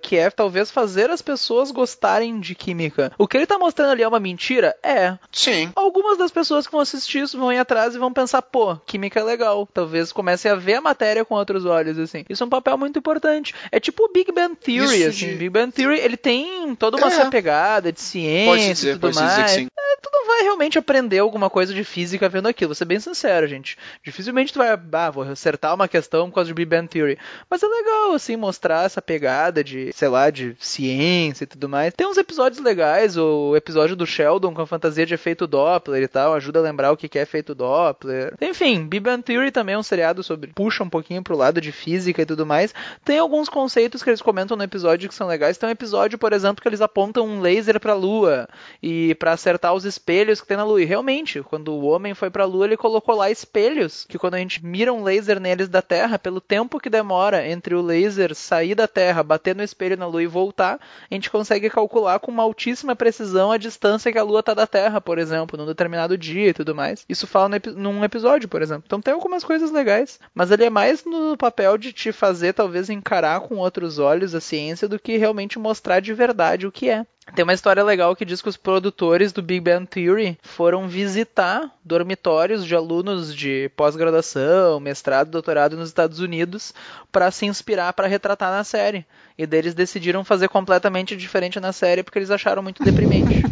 que é talvez fazer as pessoas gostarem de química. O que ele tá mostrando ali é uma mentira? É. Sim. Algumas das pessoas que vão assistir isso vão ir atrás e vão pensar, pô, química é legal. Talvez comecem a ver a matéria com outros olhos, assim. Isso é um papel muito importante. É tipo o Big Bang Theory, Isso assim. de- Big Bang Theory, ele tem toda uma É. pegada de ciência Pode e dizer, tudo mais. dizer. É tudo vai realmente aprender alguma coisa de física vendo aquilo, vou ser bem sincero, gente. Dificilmente tu vai, ah, vou acertar uma questão por causa de Big Bang Theory. Mas é legal, assim, mostrar essa pegada de, sei lá, de ciência e tudo mais. Tem uns episódios legais, o episódio do Sheldon com a fantasia de efeito Doppler e tal, ajuda a lembrar o que é efeito Doppler. Enfim, Big Bang Theory também é um seriado sobre, puxa um pouquinho pro lado de física e tudo mais. Tem alguns conceitos que eles comentam no episódio que são legais. Tem um episódio, por exemplo, que eles apontam um laser pra lua e para acertar os espelhos que tem na lua. E realmente, quando o homem foi pra lua, ele colocou lá espelhos, que quando a gente mira um laser neles da Terra, pelo tempo que demora entre o laser sair da Terra, bater no espelho na lua e voltar, a gente consegue calcular com uma altíssima precisão a distância que a lua está da Terra, por exemplo, num determinado dia e tudo mais. Isso fala num episódio, por exemplo. Então tem algumas coisas legais, mas ele é mais no papel de te fazer talvez encarar com outros olhos a ciência do que realmente mostrar de verdade o que é. Tem uma história legal que diz que os produtores do Big Bang Theory foram visitar dormitórios de alunos de pós-graduação, mestrado, doutorado nos Estados Unidos para se inspirar para retratar na série. E deles decidiram fazer completamente diferente na série porque eles acharam muito deprimente.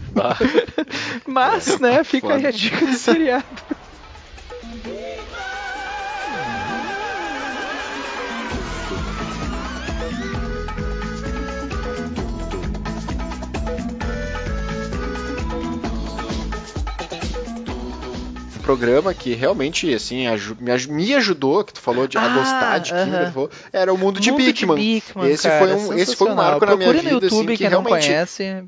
Mas, né, fica aí a dica do seriado. Programa que realmente, assim, me, ajudou, que tu falou de ah, a gostar de uh -huh. química, falou, era o Mundo de Bigman. esse, cara, foi um, esse foi um marco na minha vida, no YouTube, assim, que realmente conhece, é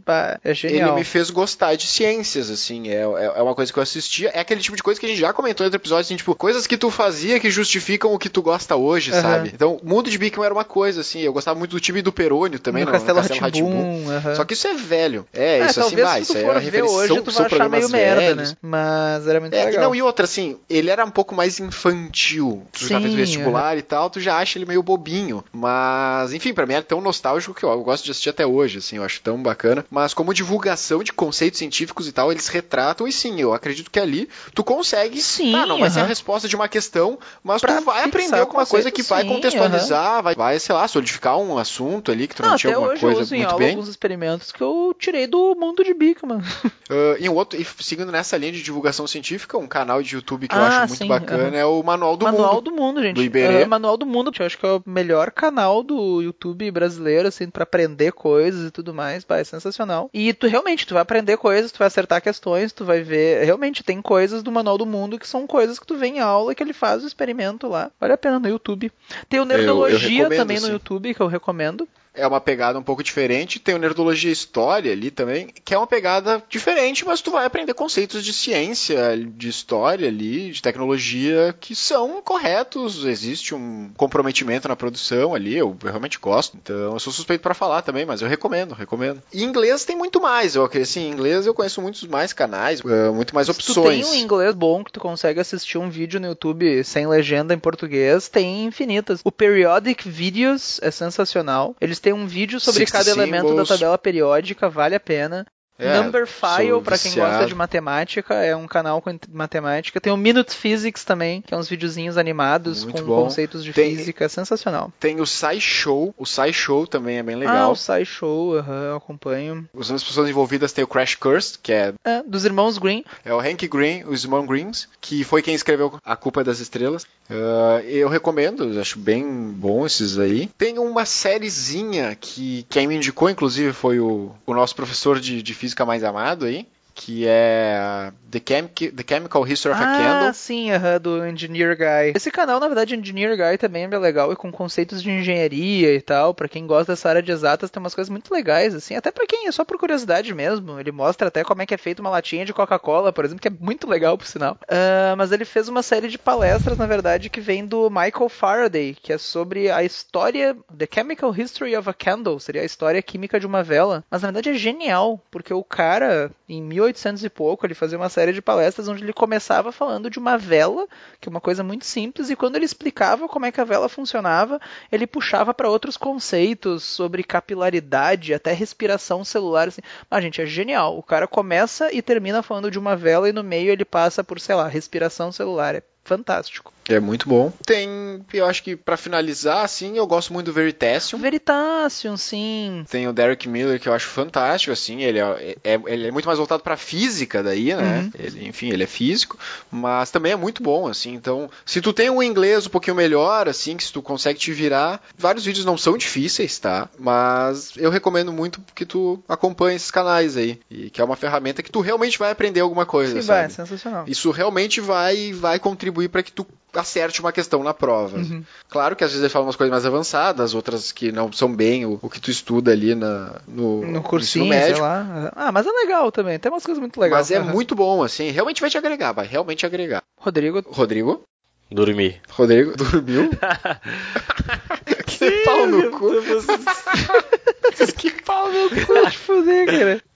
ele me fez gostar de ciências, assim, é, é, é uma coisa que eu assistia, é aquele tipo de coisa que a gente já comentou em outro episódio, assim, tipo, coisas que tu fazia que justificam o que tu gosta hoje, uh -huh. sabe? Então, o Mundo de Bigman era uma coisa, assim, eu gostava muito do time do Perônio também, no, no Castelo, Castelo Ratimbum, uh -huh. Só que isso é velho. É, é isso assim, vai, isso é a referência, hoje, tu vai achar meio merda, né? Mas era muito é, legal. Não, e outra, assim, ele era um pouco mais infantil. Tu já fez vestibular é. e tal, tu já acha ele meio bobinho. Mas, enfim, para mim é tão nostálgico que eu, eu, gosto de assistir até hoje, assim, eu acho tão bacana. Mas como divulgação de conceitos científicos e tal, eles retratam, e sim, eu acredito que ali tu consegue. Sim. Ah, não vai ser a resposta de uma questão, mas pra tu vai aprender alguma coisa que vai contextualizar, vai, vai, sei lá, solidificar um assunto ali que tu não, não tinha alguma coisa eu uso muito em bem. alguns experimentos que eu tirei do mundo de Bigman. Uh, e um outro, e seguindo nessa linha de divulgação científica, um canal de YouTube que ah, eu acho muito sim, bacana uhum. é o Manual do Manual Mundo. do Mundo, gente. Do Iberê. É, Manual do Mundo, eu acho que é o melhor canal do YouTube brasileiro, assim, para aprender coisas e tudo mais. Bah, é sensacional. E tu realmente, tu vai aprender coisas, tu vai acertar questões, tu vai ver. Realmente, tem coisas do Manual do Mundo que são coisas que tu vê em aula que ele faz o experimento lá. Vale a pena no YouTube. Tem o Nerdologia eu, eu também no YouTube, que eu recomendo é uma pegada um pouco diferente. Tem o Nerdologia História ali também, que é uma pegada diferente, mas tu vai aprender conceitos de ciência, de história ali, de tecnologia que são corretos. Existe um comprometimento na produção ali, eu realmente gosto. Então eu sou suspeito para falar também, mas eu recomendo, recomendo. E inglês tem muito mais. Eu assim, em inglês eu conheço muitos mais canais, eh, muito mais opções. Se tu tem um inglês bom que tu consegue assistir um vídeo no YouTube sem legenda em português, tem infinitas. O Periodic Videos é sensacional. Eles tem um vídeo sobre cada elemento da tabela periódica, vale a pena. É, Number File, para quem gosta de matemática, é um canal com matemática. Tem o Minute Physics também, que é uns videozinhos animados Muito com bom. conceitos de tem, física, sensacional. Tem o SciShow, o SciShow também é bem legal. Ah, o SciShow, uhum, eu acompanho. As pessoas envolvidas tem o Crash Course, que é... é... dos irmãos Green. É o Hank Green, os irmãos Greens, que foi quem escreveu A Culpa das Estrelas. Uh, eu recomendo, acho bem bom esses aí. Tem uma sériezinha que quem me indicou, inclusive, foi o, o nosso professor de, de física mais amado aí, que é The, The Chemical History of ah, a Candle. Ah, sim, uh -huh, do Engineer Guy. Esse canal, na verdade, Engineer Guy também é bem legal e com conceitos de engenharia e tal. Para quem gosta dessa área de exatas, tem umas coisas muito legais, assim. Até para quem é só por curiosidade mesmo. Ele mostra até como é que é feita uma latinha de Coca-Cola, por exemplo, que é muito legal, por sinal. Uh, mas ele fez uma série de palestras, na verdade, que vem do Michael Faraday, que é sobre a história, The Chemical History of a Candle, seria a história química de uma vela. Mas na verdade é genial, porque o cara, em 1800 e pouco, ele fazia uma série de palestras onde ele começava falando de uma vela, que é uma coisa muito simples, e quando ele explicava como é que a vela funcionava, ele puxava para outros conceitos sobre capilaridade, até respiração celular. Assim. Mas, gente, é genial. O cara começa e termina falando de uma vela e no meio ele passa por, sei lá, respiração celular. É fantástico. É muito bom. Tem, eu acho que para finalizar, assim, eu gosto muito do Veritasium. Veritasium, sim. Tem o Derek Miller que eu acho fantástico, assim, ele é, é ele é muito mais voltado para física daí, né? Uhum. Ele, enfim, ele é físico, mas também é muito bom, assim. Então, se tu tem um inglês um pouquinho melhor, assim, que se tu consegue te virar, vários vídeos não são difíceis, tá? Mas eu recomendo muito que tu acompanhe esses canais aí, e que é uma ferramenta que tu realmente vai aprender alguma coisa, Sim, sabe? vai, sensacional. Isso realmente vai vai contribuir para que tu acerte uma questão na prova. Uhum. Claro que às vezes ele fala umas coisas mais avançadas, outras que não são bem o, o que tu estuda ali na, no, no cursinho, médio. sei lá. Ah, mas é legal também, tem umas coisas muito legais. Mas é uhum. muito bom, assim, realmente vai te agregar, vai realmente agregar. Rodrigo. Rodrigo? Dormi. Rodrigo, dormiu? que pau no cu. que pau no cu de fuder, cara.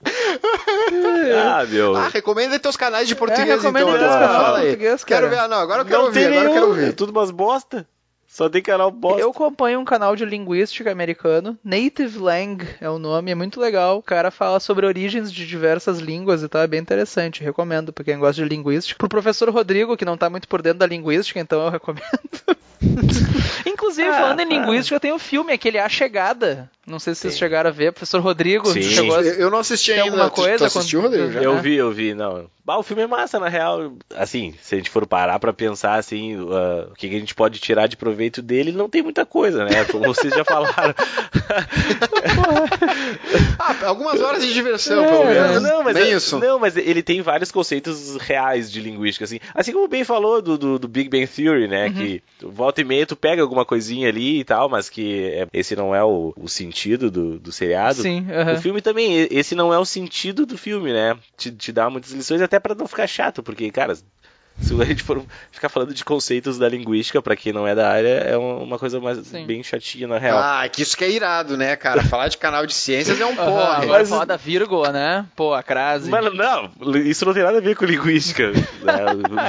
Ah, meu. Ah, recomenda teus canais de português, é, recomenda então. Teus canais de português, cara. Quero ver, ah, não, agora eu quero não ouvir, agora eu quero ouvir. É tudo umas bosta. Só tem canal bosta. Eu acompanho um canal de linguística americano, Native Lang é o nome, é muito legal. O cara fala sobre origens de diversas línguas e tal, é bem interessante. Recomendo pra quem gosta de linguística. Pro professor Rodrigo, que não tá muito por dentro da linguística, então eu recomendo. Inclusive, ah, falando em linguística, tem o um filme, aquele A Chegada. Não sei se vocês Sim. chegaram a ver. Professor Rodrigo, Sim. Chegou a... Eu não assisti ainda. alguma coisa? Tu assistiu, Rodrigo? Já? Eu vi, eu vi. Não. Bah, o filme é massa, na real. Assim, se a gente for parar pra pensar, assim, uh, o que a gente pode tirar de proveito dele, não tem muita coisa, né? Como vocês já falaram. ah, algumas horas de diversão, é, pelo menos. Não, mas, Nem é, isso. não, mas ele tem vários conceitos reais de linguística, assim. Assim como o Ben falou do, do, do Big Bang Theory, né? Uhum. Que volta e meia tu pega alguma coisinha ali e tal, mas que é, esse não é o, o sentido do, do seriado. Sim. Uhum. O filme também, esse não é o sentido do filme, né? Te, te dá muitas lições, até para não ficar chato, porque, cara, se a gente for ficar falando de conceitos da linguística, para quem não é da área, é uma coisa mais Sim. bem chatinha na real. Ah, que isso que é irado, né, cara? Falar de canal de ciências é um porra. Agora mas... falar da vírgula, né? Pô, a crase. Mas não, isso não tem nada a ver com linguística. Né?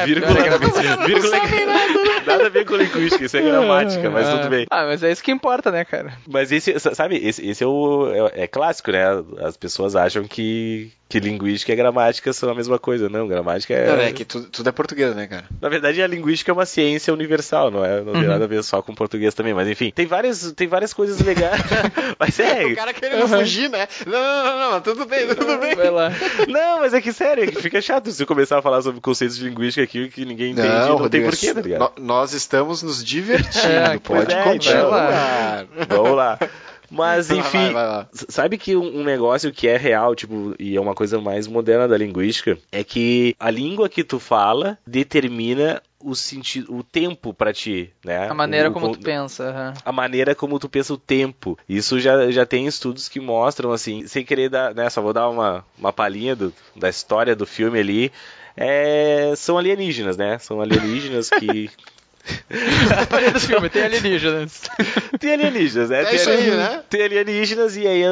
vírgula, é, vírgula é, nada a ver com linguística, isso é gramática, mas tudo bem. Ah, mas é isso que importa, né, cara? Mas esse, sabe, esse, esse é o é, é clássico, né? As pessoas acham que que linguística e gramática são a mesma coisa. Não, gramática é. Não, é que tudo, tudo, é português, né, cara? Na verdade, a linguística é uma ciência universal, não é? Não tem uhum. nada a ver só com português também. Mas enfim, tem várias, tem várias coisas legais. mas é. O cara querendo uhum. fugir, né? Não, não, não, não, tudo bem, tudo bem. Vai lá. Não, mas é que sério, é que fica chato se eu começar a falar sobre conceitos de linguística aqui que ninguém entende. Não, não tem porquê, tá ligado? Nós estamos nos divertindo. É, pode é, continuar. Vamos lá. Mas, enfim, vai, vai, vai. sabe que um negócio que é real, tipo, e é uma coisa mais moderna da linguística, é que a língua que tu fala determina o sentido, o tempo para ti, né? A maneira o, como o, tu pensa. Uhum. A maneira como tu pensa o tempo. Isso já, já tem estudos que mostram, assim, sem querer dar, né? Só vou dar uma, uma palhinha do, da história do filme ali. É, são alienígenas, né? São alienígenas que Do filme, tem alienígenas. tem alienígenas, né? É tem isso aí, né? Tem alienígenas e aí,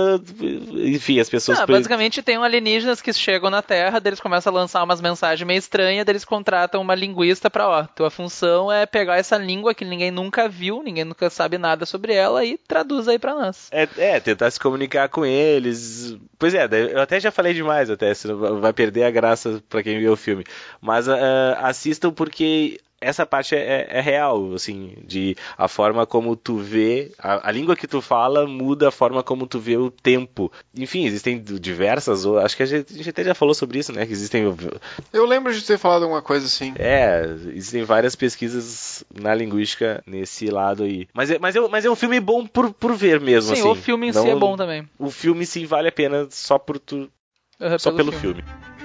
enfim, as pessoas... Ah, basicamente tem um alienígenas que chegam na Terra, eles começam a lançar umas mensagens meio estranhas, eles contratam uma linguista pra, ó, tua função é pegar essa língua que ninguém nunca viu, ninguém nunca sabe nada sobre ela e traduz aí pra nós. É, é tentar se comunicar com eles. Pois é, eu até já falei demais, até, vai perder a graça pra quem viu o filme. Mas uh, assistam porque essa parte é, é, real, assim, de a forma como tu vê, a, a, língua que tu fala muda a forma como tu vê o tempo. Enfim, existem diversas, acho que a gente, a gente até já falou sobre isso, né? Que existem. Eu lembro de ter falado alguma coisa assim. É, existem várias pesquisas na linguística nesse lado aí. Mas é, mas é, mas é um filme bom por, por ver mesmo, sim, assim. o filme em Não, si é bom também. O filme sim vale a pena só por tu. Uhum, só pelo, pelo filme. filme.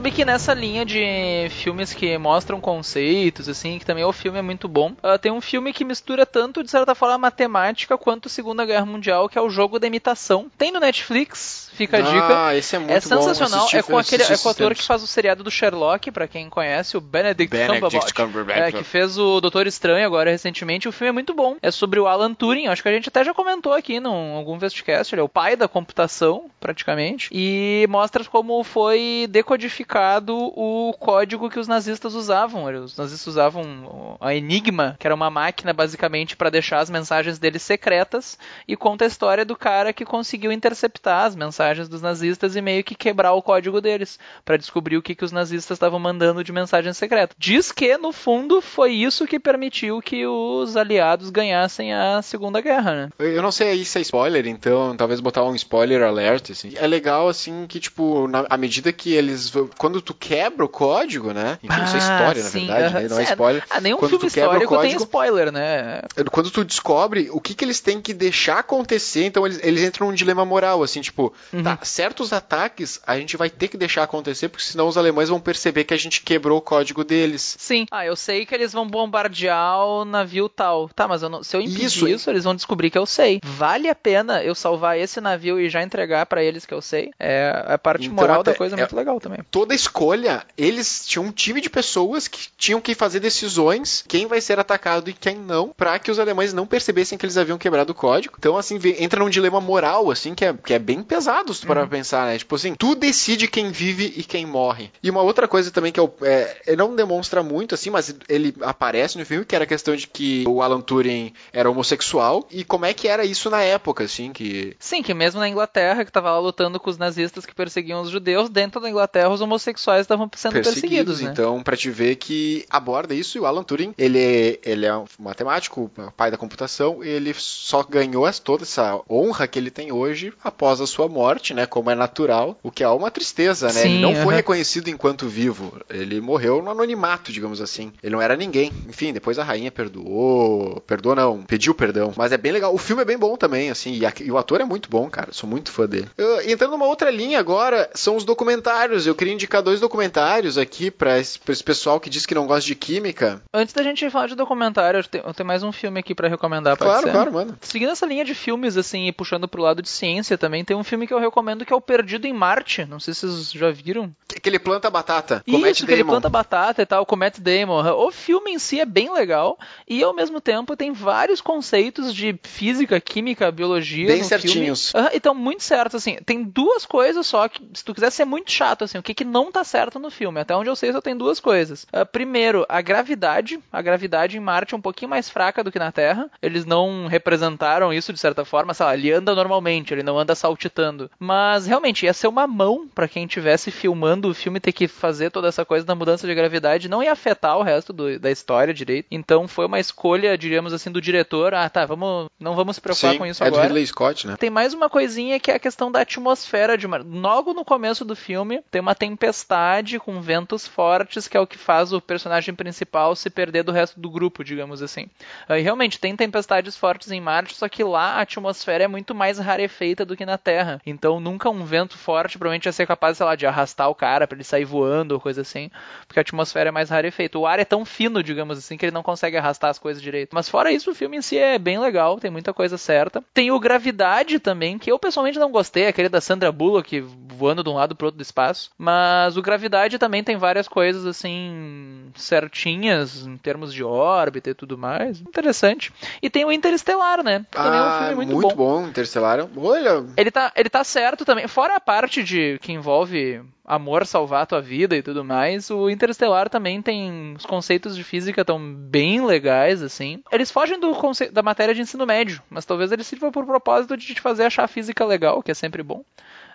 Sabe que nessa linha de filmes que mostram conceitos, assim, que também o filme é muito bom, uh, tem um filme que mistura tanto, de certa forma, a matemática quanto Segunda Guerra Mundial, que é o Jogo da Imitação. Tem no Netflix, fica a dica. Ah, esse é muito é sensacional, é com aquele é com o ator que faz o seriado do Sherlock, para quem conhece, o Benedict, Benedict Cumberbatch, é, que fez o Doutor Estranho agora recentemente. O filme é muito bom. É sobre o Alan Turing, acho que a gente até já comentou aqui em algum Vestcast, ele é o pai da computação, praticamente, e mostra como foi decodificado o código que os nazistas usavam. Os nazistas usavam a Enigma, que era uma máquina basicamente para deixar as mensagens deles secretas, e conta a história do cara que conseguiu interceptar as mensagens dos nazistas e meio que quebrar o código deles, para descobrir o que, que os nazistas estavam mandando de mensagem secreta. Diz que, no fundo, foi isso que permitiu que os aliados ganhassem a Segunda Guerra, né? Eu não sei aí se é spoiler, então talvez botar um spoiler alert, assim. É legal, assim, que, tipo, na, à medida que eles. Quando tu quebra o código, né? Enfim, isso é história, sim, na verdade, uh, né? Não é spoiler. Ah, nenhum quando filme tu quebra o histórico tem código, spoiler, né? Quando tu descobre o que, que eles têm que deixar acontecer, então eles, eles entram num dilema moral, assim, tipo, Uhum. tá, certos ataques a gente vai ter que deixar acontecer, porque senão os alemães vão perceber que a gente quebrou o código deles. Sim. Ah, eu sei que eles vão bombardear o navio tal. Tá, mas eu não- se eu impedir Isso. isso, eles vão descobrir que eu sei. Vale a pena eu salvar esse navio e já entregar pra eles que eu sei? É a parte Então, moral até- da coisa é é- muito legal também. Toda escolha, eles tinham um time de pessoas que tinham que fazer decisões, quem vai ser atacado e quem não, pra que os alemães não percebessem que eles haviam quebrado o código. Então, assim, entra num dilema moral, assim, que é, que é bem pesado se tu parar pra pensar, né? Tipo assim, tu decide quem vive e quem morre. E uma outra coisa também que eu, é, ele não demonstra muito, assim, mas ele aparece no filme, que era a questão de que o Alan Turing era homossexual, e como é que era isso na época, assim, que... Sim, que mesmo na Inglaterra, que tava lá lutando com os nazistas que perseguiam os judeus, dentro da Inglaterra os homossexuais estavam sendo perseguidos, né? Então, pra te ver que aborda isso, e o Alan Turing, ele, ele é um matemático, pai da computação, ele só ganhou toda essa honra que ele tem hoje após a sua morte, né, como é natural, o que é uma tristeza, né? Sim, ele não foi aham. reconhecido enquanto vivo, ele morreu no anonimato, digamos assim. Ele não era ninguém. Enfim, depois a rainha perdoou, perdoou não, pediu perdão, mas é bem legal. O filme é bem bom também, assim, e, a- e o ator é muito bom, cara, sou muito fã dele. Eu- entrando numa outra linha agora, são os documentários. Eu queria indicar dois documentários aqui pra esse, pra esse pessoal que diz que não gosta de química. Antes da gente falar de documentário, eu tenho, eu tenho mais um filme aqui pra recomendar, Claro, ser? claro, mano. Seguindo essa linha de filmes, assim, e puxando pro lado de ciência também, tem um filme que eu recomendo que é o Perdido em Marte. Não sei se vocês já viram. Que ele planta batata. Isso, que ele Damon. planta batata e tal, com o Matt Damon. O filme em si é bem legal e, ao mesmo tempo, tem vários conceitos de física, química, biologia Bem no certinhos. filme. Aham, então, muito certo, assim. Tem duas coisas só que, se tu quiser ser muito chato, assim, o que, que não tá certo no filme. Até onde eu sei, só tem duas coisas. Ah, primeiro, a gravidade. A gravidade em Marte é um pouquinho mais fraca do que na Terra. Eles não representaram isso de certa forma. Sei lá, ele anda normalmente, ele não anda saltitando. Mas, realmente, ia ser uma mão pra quem estivesse filmando o filme ter que fazer toda essa coisa da mudança de gravidade. Não ia afetar o resto do- da história direito. Então, foi uma escolha, diríamos assim, do diretor. Ah, tá, vamos, não vamos se preocupar Sim, com isso é do agora. Ridley Scott, né? Tem mais uma coisinha que é a questão da atmosfera de Marte. Logo no começo do filme, tem uma tempestade com ventos fortes, que é o que faz o personagem principal se perder do resto do grupo, digamos assim. E realmente, tem tempestades fortes em Marte, só que lá a atmosfera é muito mais rarefeita do que na Terra. Então, nunca um vento forte provavelmente ia ser capaz, sei lá, de arrastar o cara pra ele sair voando ou coisa assim, porque a atmosfera é mais rarefeita. O ar é tão fino, digamos assim, que ele não consegue arrastar as coisas direito. Mas fora isso, o filme em si é bem legal, tem muita coisa certa. Tem o Gravidade também, que eu pessoalmente não gostei, aquele da Sandra Bullock voando de um lado pro outro do espaço. Mas o Gravidade também tem várias coisas assim certinhas em termos de órbita e tudo mais. Interessante. E tem o Interestelar, né? Que também é um Ah, filme muito, bom. Interstellar. Olha, Ele tá, ele tá certo também. Fora a parte de que envolve amor salvar tua vida e tudo mais, o Interestelar também tem os conceitos de física tão bem legais assim. Eles fogem do da matéria de ensino médio, mas talvez eles sirvam por propósito de te fazer achar a física legal, que é sempre bom.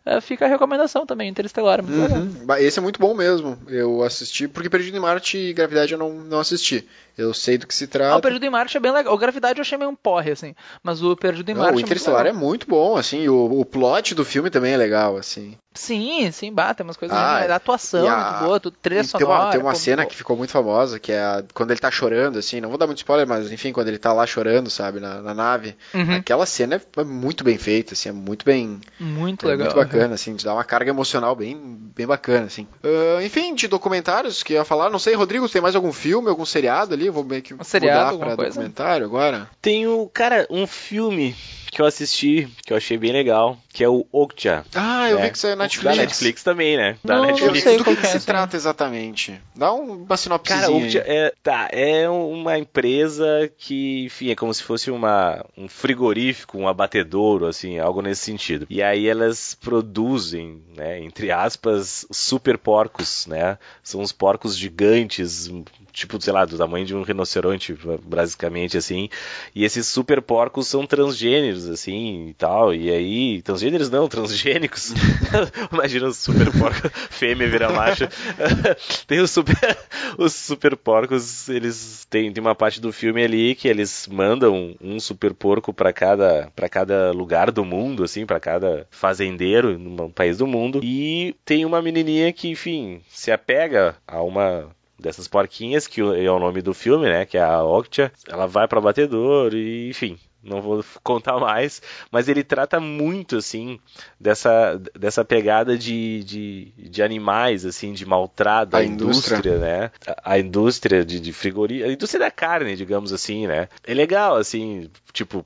Eh, fica a recomendação também, Interestelar, é muito. Uhum. Esse é muito bom mesmo. Eu assisti, porque Perdido em Marte e Gravidade eu não, não assisti. Eu sei do que se Ah, trata. o Perdido em Marte é bem legal. O Gravidade eu achei meio um porre, assim. Mas o Perdido em Não, Marte o é Interestelar é muito bom, assim, o, o plot do filme também é legal, assim. Sim, sim, bate umas coisas. Ah, a atuação e é a- muito boa, tudo, trilha E tem sonora. uma, tem uma pô, cena que ficou muito famosa, que é a- quando ele tá chorando, assim, não vou dar muito spoiler, mas enfim, quando ele tá lá chorando, sabe, na, na nave. Uhum. Aquela cena é muito bem feita, assim, é muito bem, Muito é legal. muito bacana. bacana, assim, de dar uma carga emocional bem, bem bacana, assim. Uh, enfim, de documentários que eu ia falar, não sei, Rodrigo, tem mais algum filme, algum seriado ali? Eu vou meio que um seriado, mudar pra coisa? documentário agora. Tenho, cara, um filme que eu assisti, que eu achei bem legal, que é o Okja. Ah, eu né? vi que saiu na Netflix. Da Netflix também, né? Da Não, não Netflix. sei Do que, que é, se trata exatamente? Dá um- uma sinopse. Cara, Okja é, tá, é uma empresa que, enfim, é como se fosse uma, um frigorífico, um abatedouro, assim, algo nesse sentido. E aí elas produzem, né, entre aspas, super porcos, né? São uns porcos gigantes, tipo, sei lá, do tamanho de um rinoceronte, basicamente, assim. E esses super porcos são transgêneros, assim, e tal. E aí, transgêneros não, transgênicos. Imagina os super porcos, fêmea vira macho. tem os super, os super porcos, eles têm, tem uma parte do filme ali que eles mandam um super porco para cada, pra cada lugar do mundo, assim, para cada fazendeiro num país do mundo. E tem uma menininha que, enfim, se apega a uma dessas porquinhas, que é o nome do filme, né? Que é a Octia. Ela vai para batedor e, enfim. Não vou contar mais, mas ele trata muito, assim, dessa, dessa pegada de, de, de animais, assim, de maltrato, A a indústria. indústria, né? A, a indústria de, de frigoria, a indústria da carne, digamos assim, né? É legal, assim, tipo,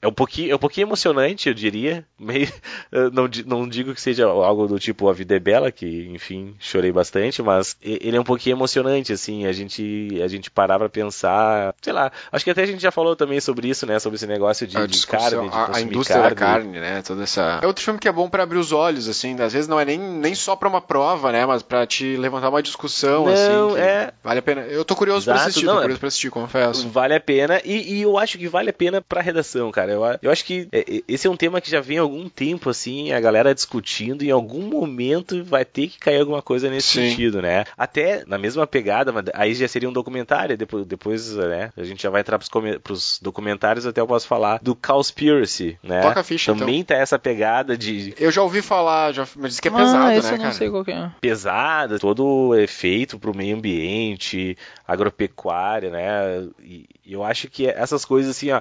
é um pouquinho, é um pouquinho emocionante, eu diria. Meio, eu não, não digo que seja algo do tipo A Vida é Bela, que, enfim, chorei bastante, mas ele é um pouquinho emocionante, assim, a gente, a gente parar pra pensar, sei lá, acho que até a gente já falou também sobre isso, né, sobre esse negócio de, a de carne, de a- a, indústria carne. da carne, né? Toda essa. É outro filme que é bom pra abrir os olhos, assim. Às vezes não é nem, nem só pra uma prova, né? Mas pra te levantar uma discussão, Não, assim. que é. Vale a pena. Eu tô curioso pra Exato, assistir, não, tô é- curioso pra assistir, confesso. Vale a pena, e, e eu acho que vale a pena pra redação, cara. Eu, a- eu acho que é, é, esse é um tema que já vem há algum tempo, assim, a galera discutindo, e em algum momento vai ter que cair alguma coisa nesse Sim. sentido, né? Até na mesma pegada, mas aí já seria um documentário, depois, depois né, a gente já vai entrar pros, pros documentários, até eu posso falar do Cowspiracy, né? Toca a ficha, Também tá essa pegada de Eu já ouvi falar, já, mas diz que é ah, pesado, esse né, eu não cara? sei qual que é. pesada, todo efeito pro meio ambiente, agropecuária, né? E e eu acho que essas coisas assim, ó,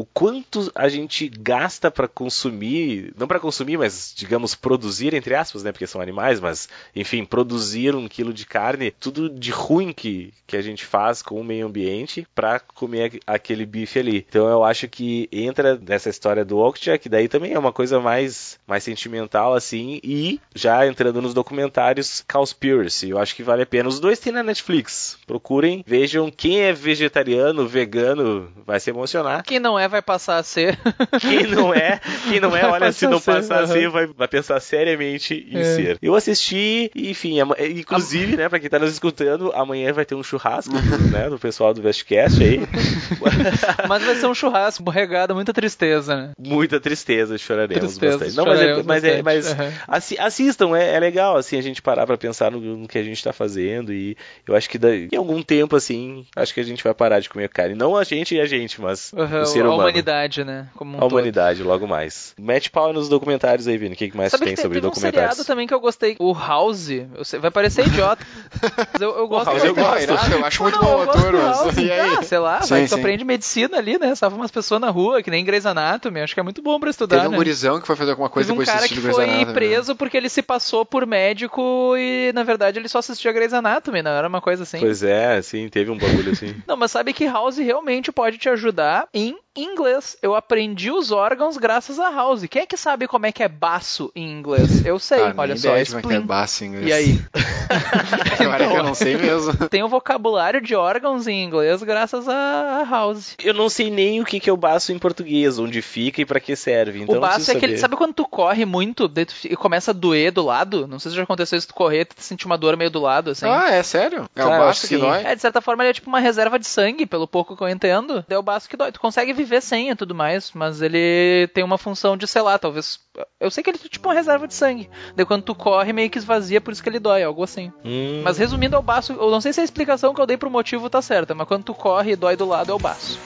o quanto a gente gasta para consumir, não para consumir, mas digamos produzir entre aspas, né, porque são animais, mas enfim, produzir um quilo de carne, tudo de ruim que, que a gente faz com o meio ambiente para comer aqu- aquele bife ali. Então eu acho que entra nessa história do Okja, que daí também é uma coisa mais mais sentimental assim, e já entrando nos documentários Cowspiracy, eu acho que vale a pena. Os dois tem na Netflix. Procurem, vejam quem é vegetariano, vegano, vai se emocionar. Quem não é vai passar a ser. Quem não é, quem não é, Vai olha, se não ser, passar a ser, vai, vai pensar seriamente em É. ser. Eu assisti, enfim, ama- inclusive, né, pra quem tá nos escutando, amanhã vai ter um churrasco, né, do pessoal do Vestcast aí. Mas vai ser um churrasco regado, muita tristeza, né? Muita tristeza, choraremos Tristeza, bastante. Não, mas, é, choraremos mas, é, mas bastante, aham. assi- assistam, é, é legal, assim, a gente parar pra pensar no, no que a gente tá fazendo e eu acho que daí, em algum tempo, assim, acho que a gente vai parar de comer carne. Não a gente e a gente, mas Aham, o ser a humano. humanidade, né? Como um A todo. humanidade, logo mais. Mete pau nos documentários aí, Vini. O que que mais Sabe tem que sobre teve um documentários? seriado também que eu gostei, o House. Eu sei- vai parecer idiota. Mas eu, eu gosto House muito eu gosto. Ah, irado, eu acho muito Não, bom o eu gosto ator, mas. House. E aí? Ah, sei lá, Sim, vai, tu aprende medicina ali, né? Salva umas pessoas na rua, que nem Grey's Anatomy. Acho que é muito bom pra estudar, Teve um né? gurizão que foi fazer alguma coisa Teve um depois de cara assistir que Grey's foi né? preso porque ele se passou por médico e, na verdade, ele só assistia Grey's Anatomy, não era uma coisa assim. Pois é, sim, teve um bagulho assim. Não, mas sabe que House realmente pode te ajudar em inglês. Eu aprendi os órgãos graças a House. Quem é que sabe como é que é baço em inglês? Eu sei, Ah, olha só. ideia de como é que é baço em inglês. E aí? Agora é que eu não sei mesmo. Tem o vocabulário de órgãos em inglês graças a House. Eu não sei nem o que que é o baço em português, onde fica e pra que serve. Então o baço é aquele. saber. Sabe quando tu corre muito e começa a doer do lado? Não sei se já aconteceu isso, tu correr, tu sentir uma dor meio do lado, assim. Ah, é sério? É Cara, o baço que que sim. dói? É, de certa forma ele é tipo uma reserva de sangue, pelo pouco que eu entendo. É o baço que dói. Tu consegue viver sem e tudo mais, mas ele tem uma função de, sei lá, talvez. Eu sei que ele é tipo uma reserva de sangue. Daí quando tu corre, meio que esvazia, por isso que ele dói, algo assim. Hum, Mas resumindo, é o baço. Eu não sei se a explicação que eu dei pro motivo tá certa, mas quando tu corre e dói do lado, é o baço.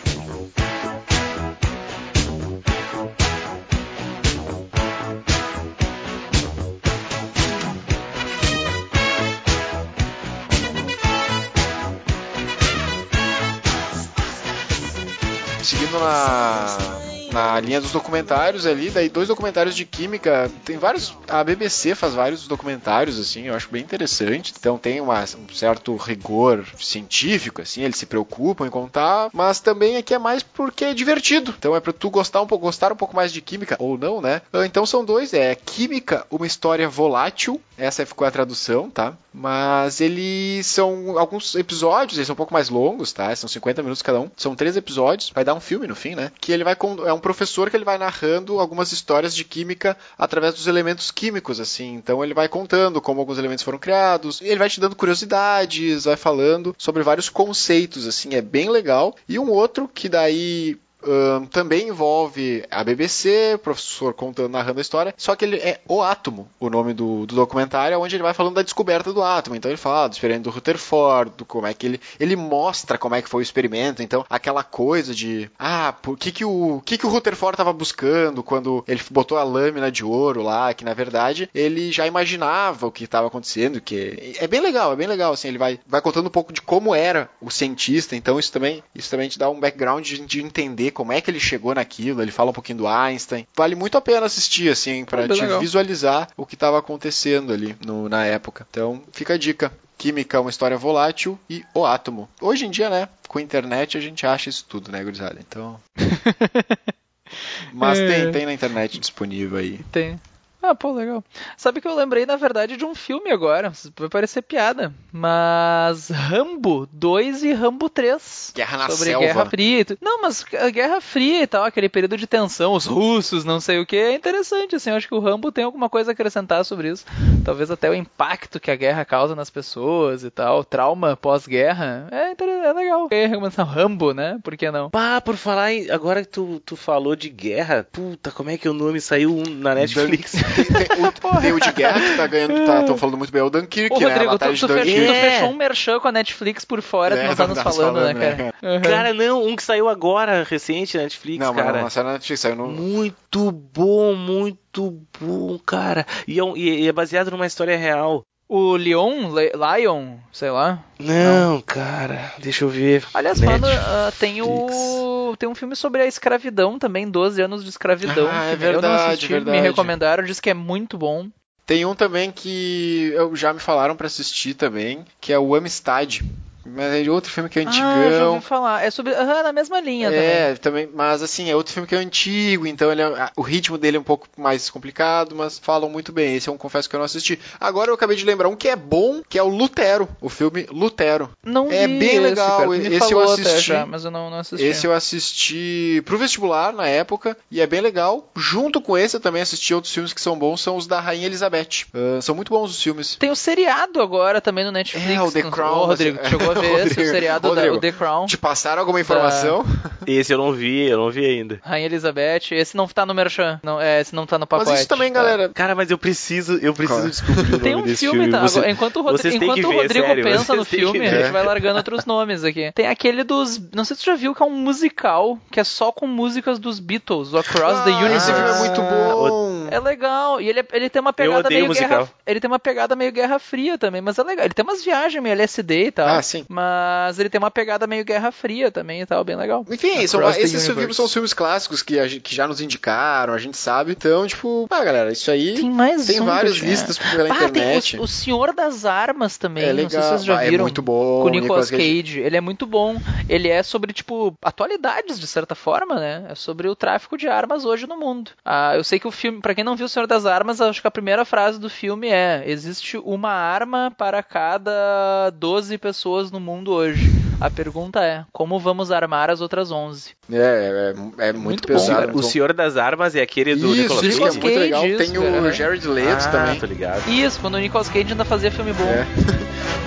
Seguindo na, na linha dos documentários ali, daí dois documentários de química, tem vários, a BBC faz vários documentários assim, eu acho bem interessante. Então tem uma, um certo rigor científico assim, eles se preocupam em contar, mas também aqui é mais porque é divertido. Então é para tu gostar um pouco, gostar um pouco mais de química ou não, né? Então são dois, é Química, uma história volátil, essa ficou a tradução, tá? Mas eles são alguns episódios, eles são um pouco mais longos, tá? São 50 minutos cada um. São três episódios, vai dar um filme no fim, né? Que ele vai é um professor que ele vai narrando algumas histórias de química através dos elementos químicos, assim. Então ele vai contando como alguns elementos foram criados, ele vai te dando curiosidades, vai falando sobre vários conceitos, assim, é bem legal. E um outro que daí um, também envolve a BBC, o professor contando, narrando a história, só que ele é O Átomo, o nome do, do documentário, onde ele vai falando da descoberta do átomo. Então ele fala do experimento do Rutherford, do como é que ele, ele mostra como é que foi o experimento. Então aquela coisa de, ah, por que que o que que o Rutherford estava buscando quando ele botou a lâmina de ouro lá, que na verdade ele já imaginava o que estava acontecendo, que é bem legal, é bem legal, assim, ele vai, vai contando um pouco de como era o cientista. Então isso também isso também te dá um background de, de entender como é que ele chegou naquilo, ele fala um pouquinho do Einstein. Vale muito a pena assistir, assim, para te legal. visualizar o que estava acontecendo ali no, na época. Então, fica a dica. Química, uma história volátil e o átomo. Hoje em dia, né, com a internet a gente acha isso tudo, né, gurizada? Então. Mas é. tem, tem na internet disponível aí. Tem. Ah, pô, legal. Sabe que eu lembrei, na verdade, de um filme agora. Vai parecer piada. Mas Rambo 2 e Rambo 3. Guerra na sobre selva. Guerra Fria. Não, mas a Guerra Fria e tal, aquele período de tensão, os russos, não sei o que, é interessante, assim. Eu acho que o Rambo tem alguma coisa a acrescentar sobre isso. Talvez até o impacto que a guerra causa nas pessoas e tal. Trauma pós-guerra. É, é legal. É recomendação Rambo, né? Por que não? Pá, por falar em... Agora que tu, tu falou de guerra, puta, como é que o nome saiu na Netflix? Tem, tem, o, tem, o, de guerra que tá ganhando, estão tá, falando muito bem, é o Dunkirk, Ô, né? Rodrigo, tu, tu, fechou, tu fechou um merchan com a Netflix por fora, é, tu não tá nos falando, falando, né, cara? Né? Uhum. Cara, não, um que saiu agora, recente na Netflix, não, cara. Não, não saiu na Netflix, saiu no... Muito bom, muito bom, cara. E é, e é baseado numa história real. O Leon, Lion, sei lá. Não, não, cara, deixa eu ver. Aliás, falando, uh, tem o tem um filme sobre a escravidão também, 12 anos de escravidão. Ah, é verdade, eu não assisti, verdade. me recomendaram, diz que é muito bom. Tem um também que eu, já me falaram para assistir também, que é o Amistad. Mas é outro filme que é antigão. Ah, já ouvi falar. É sobre. Uhum, na mesma linha é, também. também. Mas assim, é outro filme que é antigo, então ele é, o ritmo dele é um pouco mais complicado, mas falam muito bem. Esse é um confesso que eu não assisti. Agora eu acabei de lembrar um que é bom, que é o Lutero, o filme Lutero. Não É vi bem legal. Esse, esse eu assisti. Já, mas eu não, não assisti. Esse eu assisti pro vestibular na época e é bem legal. Junto com esse eu também assisti outros filmes que são bons, são os da Rainha Elizabeth. Uh, são muito bons os filmes. Tem o seriado agora também no Netflix. É, o The Crown. Oh, Rodrigo, chegou a ver esse, o seriado Rodrigo, da, o The Crown. Te passaram alguma informação? Da... Esse eu não vi, eu não vi ainda. Rainha Elizabeth, esse não tá no Merchan, não, é, esse não tá no pacote. Mas isso também, tá. galera. Cara, mas eu preciso, eu preciso descobrir o Tem um filme, filme. tá? Você, enquanto o, Rodrigo, enquanto o Rodrigo sério, pensa no filme, a gente vai largando outros nomes aqui. Tem aquele dos, não sei se você já viu, que é um musical, que é só com músicas dos Beatles, o Across ah, the Universe. Esse filme é muito bom. É legal. E ele, é, ele tem uma pegada meio musical. guerra, ele tem uma pegada meio Guerra Fria também, mas é legal. Ele tem umas viagens meio LSD e tal. Ah, sim. Mas ele tem uma pegada meio Guerra Fria também e tal, bem legal. Enfim, são, esses filmes são filmes clássicos que, a, que já nos indicaram, a gente sabe. Então, tipo, ah, galera, isso aí. Tem mais Tem um várias listas pela ah, internet. Tem o, o, Senhor das Armas também. É legal. Não sei se vocês já ah, viram. É muito bom. Com o Nicolas, Nicolas Cage. Cage. Ele é muito bom. Ele é sobre, tipo, atualidades, de certa forma, né? É sobre o tráfico de armas hoje no mundo. Ah, eu sei que o filme, para quem não viu o Senhor das Armas, acho que a primeira frase do filme é: existe uma arma para cada 12 pessoas no mundo hoje. A pergunta é: como vamos armar as outras 11? É, é, é muito, muito pesado. Bom, o Senhor das Armas é aquele do isso, Nicolas Cage. Isso, é muito legal. Tem o Jared Leto ah, também. Tô ligado. Isso, quando o Nicolas Cage ainda fazia filme bom. É.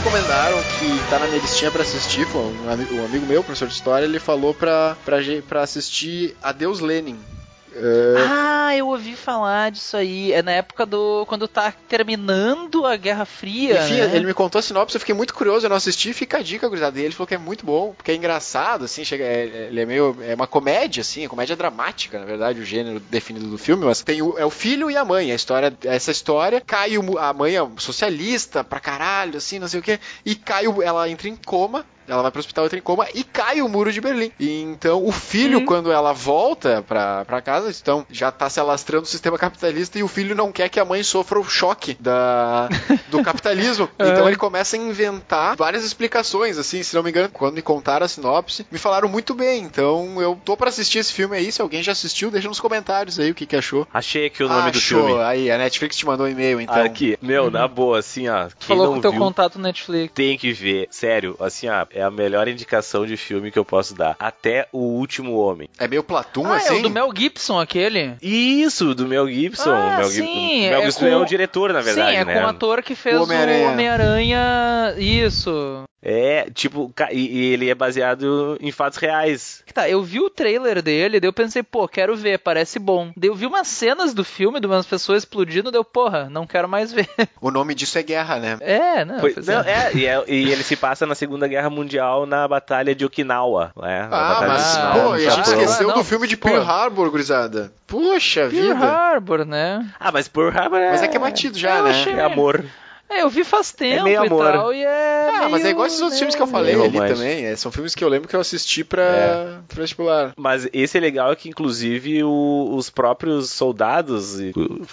recomendaram que tá na minha listinha pra assistir, foi um, amigo, um amigo meu, professor de história, ele falou pra, pra, pra assistir Adeus Lenin. Ah, eu ouvi falar disso aí. É na época do. quando tá terminando a Guerra Fria. Enfim, né? ele me contou a sinopse, eu fiquei muito curioso, eu não assisti, fica a dica, gurizada. E ele falou que é muito bom, porque é engraçado, assim, chega, é, ele é meio. É uma comédia, assim, é comédia dramática, na verdade, o gênero definido do filme, mas tem o, é o filho e a mãe. A história, essa história, cai o, a mãe é socialista pra caralho, assim, não sei o que, e cai o, ela entra em coma ela vai pro hospital, entra em coma e cai o muro de Berlim. E então o filho, Hum. quando ela volta pra, pra casa, então já tá se alastrando o sistema capitalista e o filho não quer que a mãe sofra o choque da, do capitalismo. Então ele começa a inventar várias explicações, assim, se não me engano, quando me contaram a sinopse, me falaram muito bem. Então eu tô pra assistir esse filme aí. Se alguém já assistiu, deixa nos comentários aí o que, que achou. Achei aqui o nome do Achou. filme. Aí, a Netflix te mandou um e-mail, então. Aqui, meu, na boa, assim, ó. Quem Falou não com teu viu, contato no Netflix. tem que ver. Sério, assim, ó, é a melhor indicação de filme que eu posso dar. Até o último homem. É meio Platum, Ah, assim? é o do Mel Gibson, aquele. Isso, do Mel Gibson. Ah, Mel, sim, Mel é Gibson com- é o diretor, na verdade, Sim, é né? com o ator que fez O Homem-Aranha. Homem-Aranha. Isso. É, tipo, e, e ele é baseado em fatos reais. Tá, eu vi o trailer dele, daí eu pensei, pô, quero ver, parece bom. Daí eu vi umas cenas do filme, de umas pessoas explodindo, daí eu, porra, não quero mais ver. O nome disso é guerra, né? É, não, Foi- pois não, é. é, e, é- e ele se passa na Segunda Guerra Mundial na Batalha de Okinawa. Né? Na Ah, Batalha mas, de Ah, pô, a gente Japão. esqueceu. Ah, do filme de pô. Pearl Harbor, gurizada. Puxa Pearl vida. Harbor, né? Ah, mas Pearl Harbor é... Mas é que é batido já, Eu né? achei- É amor. É, eu vi faz tempo meio e amor. tal, e é Ah, mas é igual esses outros né, filmes que eu falei ali também. É, são filmes que eu lembro que eu assisti pra, É. pra vestibular. Mas esse é legal que, inclusive, o- os próprios soldados, e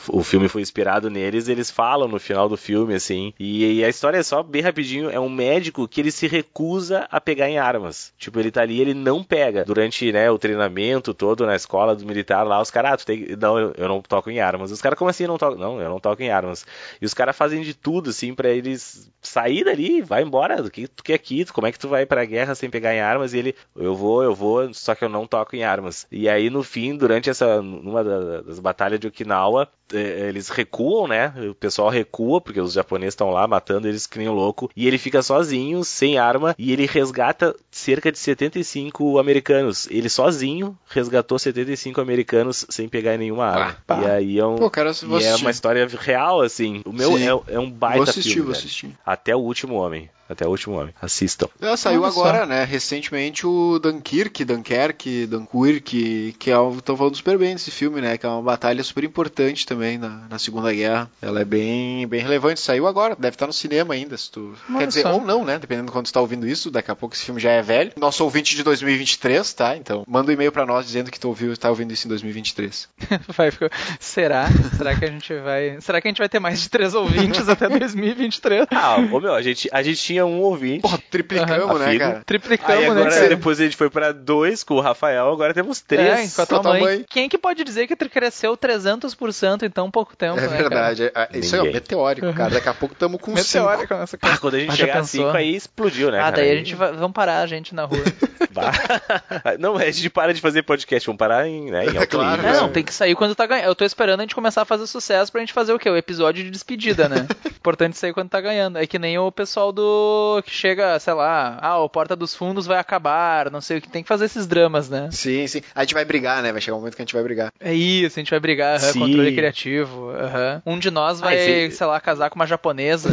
o, o filme foi inspirado neles, eles falam no final do filme, assim. E, e a história é só bem rapidinho: é um médico que ele se recusa a pegar em armas. Tipo, ele tá ali, ele não pega. Durante né, o treinamento todo na escola do militar lá, os caras, ah, tu tem. Não, eu, eu não toco em armas. Os caras, como assim eu não toco? Não, eu não toco em armas. E os caras fazem de tudo, assim, pra eles sair dali, vai embora. Do que tu quer aqui? Como é que tu vai pra guerra sem pegar em armas? E ele, eu vou, eu vou, só que eu não toco em armas. E aí, no fim, durante essa, numa da- das batalhas de Okinawa, eles recuam, né? O pessoal recua, porque os japoneses estão lá matando eles que nem um louco. E ele fica sozinho, sem arma, e ele resgata cerca de 75 americanos. Ele sozinho resgatou 75 americanos sem pegar em nenhuma arma. Ah, e aí é um. Pô, cara, e é uma história real, assim. O meu é, é um baita Vou assistir, filme. vou assistir. Até o último homem. Até o último homem. Assistam. Ah, saiu Olha só. agora, né? Recentemente o Dunkirk, Dunkerque, Dunkirk, que é o. Estão falando super bem desse filme, né? Que é uma batalha super importante também na, na Segunda Guerra. Ela é bem, bem relevante. Saiu agora, deve estar no cinema ainda, se tu. Quer dizer, ou não, né? Dependendo de quando tu tá ouvindo isso, daqui a pouco esse filme já é velho. Nosso ouvinte de 2023, tá? Então, manda um e-mail pra nós dizendo que tu ouviu, tá ouvindo isso em 2023. Vai ficar- Será? Será que a gente vai. Será que a gente vai ter mais de três ouvintes até 2023? Ah, ô meu, a gente, a gente tinha um ouvinte. Porra, triplicamos, Aham. né, cara? Triplicamos, Aí né, agora cara? depois a gente foi pra dois com o Rafael, agora temos É, três. com a tua Com a tua mãe. mãe. Quem que pode dizer que cresceu 300% em tão pouco tempo, É né, cara? verdade. é- é- isso é um Ninguém. meteórico, cara. Daqui a pouco estamos com cinco. Meteórico nessa Ah, cara. quando a gente Mas já chegar a cinco aí explodiu, né? Ah, cara? daí a gente vai. Vamos parar a gente na rua. Não, a gente para de fazer podcast, vamos parar em, né, em alto Claro, nível. É, não, tem que sair quando tá ganhando. Eu tô esperando a gente começar a fazer sucesso pra gente fazer o quê? O episódio de despedida, né? Importante sair quando tá ganhando. É que nem o pessoal do. que chega, sei lá, ah, o Porta dos Fundos vai acabar, não sei o que. Tem que fazer esses dramas, né? Sim, sim. A gente vai brigar, né? Vai chegar um momento que a gente vai brigar. É isso, a gente vai brigar, Sim. controle criativo. Aham. Um de nós vai, esse- sei lá, casar com uma japonesa.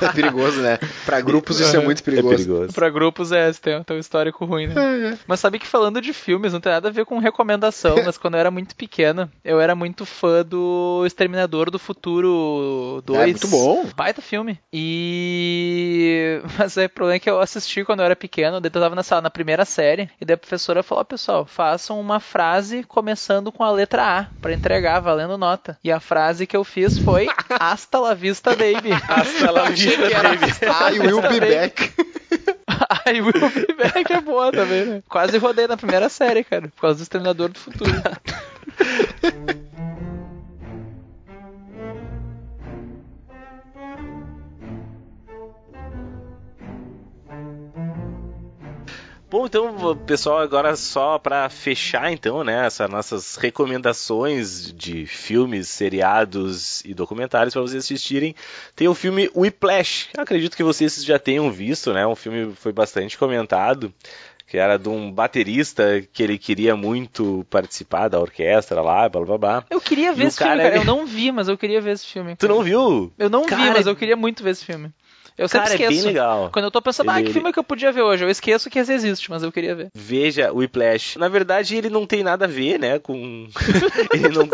É perigoso, né? Pra grupos isso é muito É perigoso. perigoso. pra grupos é, tem, tem um histórico ruim, né? Mas sabe que falando de filmes, não tem nada a ver com recomendação, mas quando eu era muito pequena, eu era muito fã do Exterminador do Futuro 2. É muito bom. Baita filme. E. Mas aí, o problema é que eu assisti quando eu era pequeno, daí eu tava nessa, na primeira série, e daí a professora falou: "Ó, pessoal, façam uma frase começando com a letra A, pra entregar, valendo nota. E a frase que eu fiz foi: Hasta la vista, baby. Hasta la vista, baby. I will be back. I will be back é boa também, né? Quase rodei na primeira série, cara, por causa do Exterminador do Futuro. Bom, então, pessoal, agora só pra fechar, então, né, essas nossas recomendações de filmes, seriados e documentários pra vocês assistirem, tem o filme Whiplash. Acredito que vocês já tenham visto, né? Um filme que foi bastante comentado. que era de um baterista que ele queria muito participar da orquestra lá, blá blá blá. Eu queria ver E esse filme, cara, cara. ele- Eu não vi, mas eu queria ver esse filme. Tu não viu? Eu não vi, Cara, mas eu queria muito ver esse filme. Eu sempre Cara, é esqueço. bem legal. Quando eu tô pensando, ah, Ele- que filme que eu podia ver hoje? Eu esqueço que esse existe, mas eu queria ver. Veja o Whiplash. Na verdade, ele não tem nada a ver, né, com... ele não...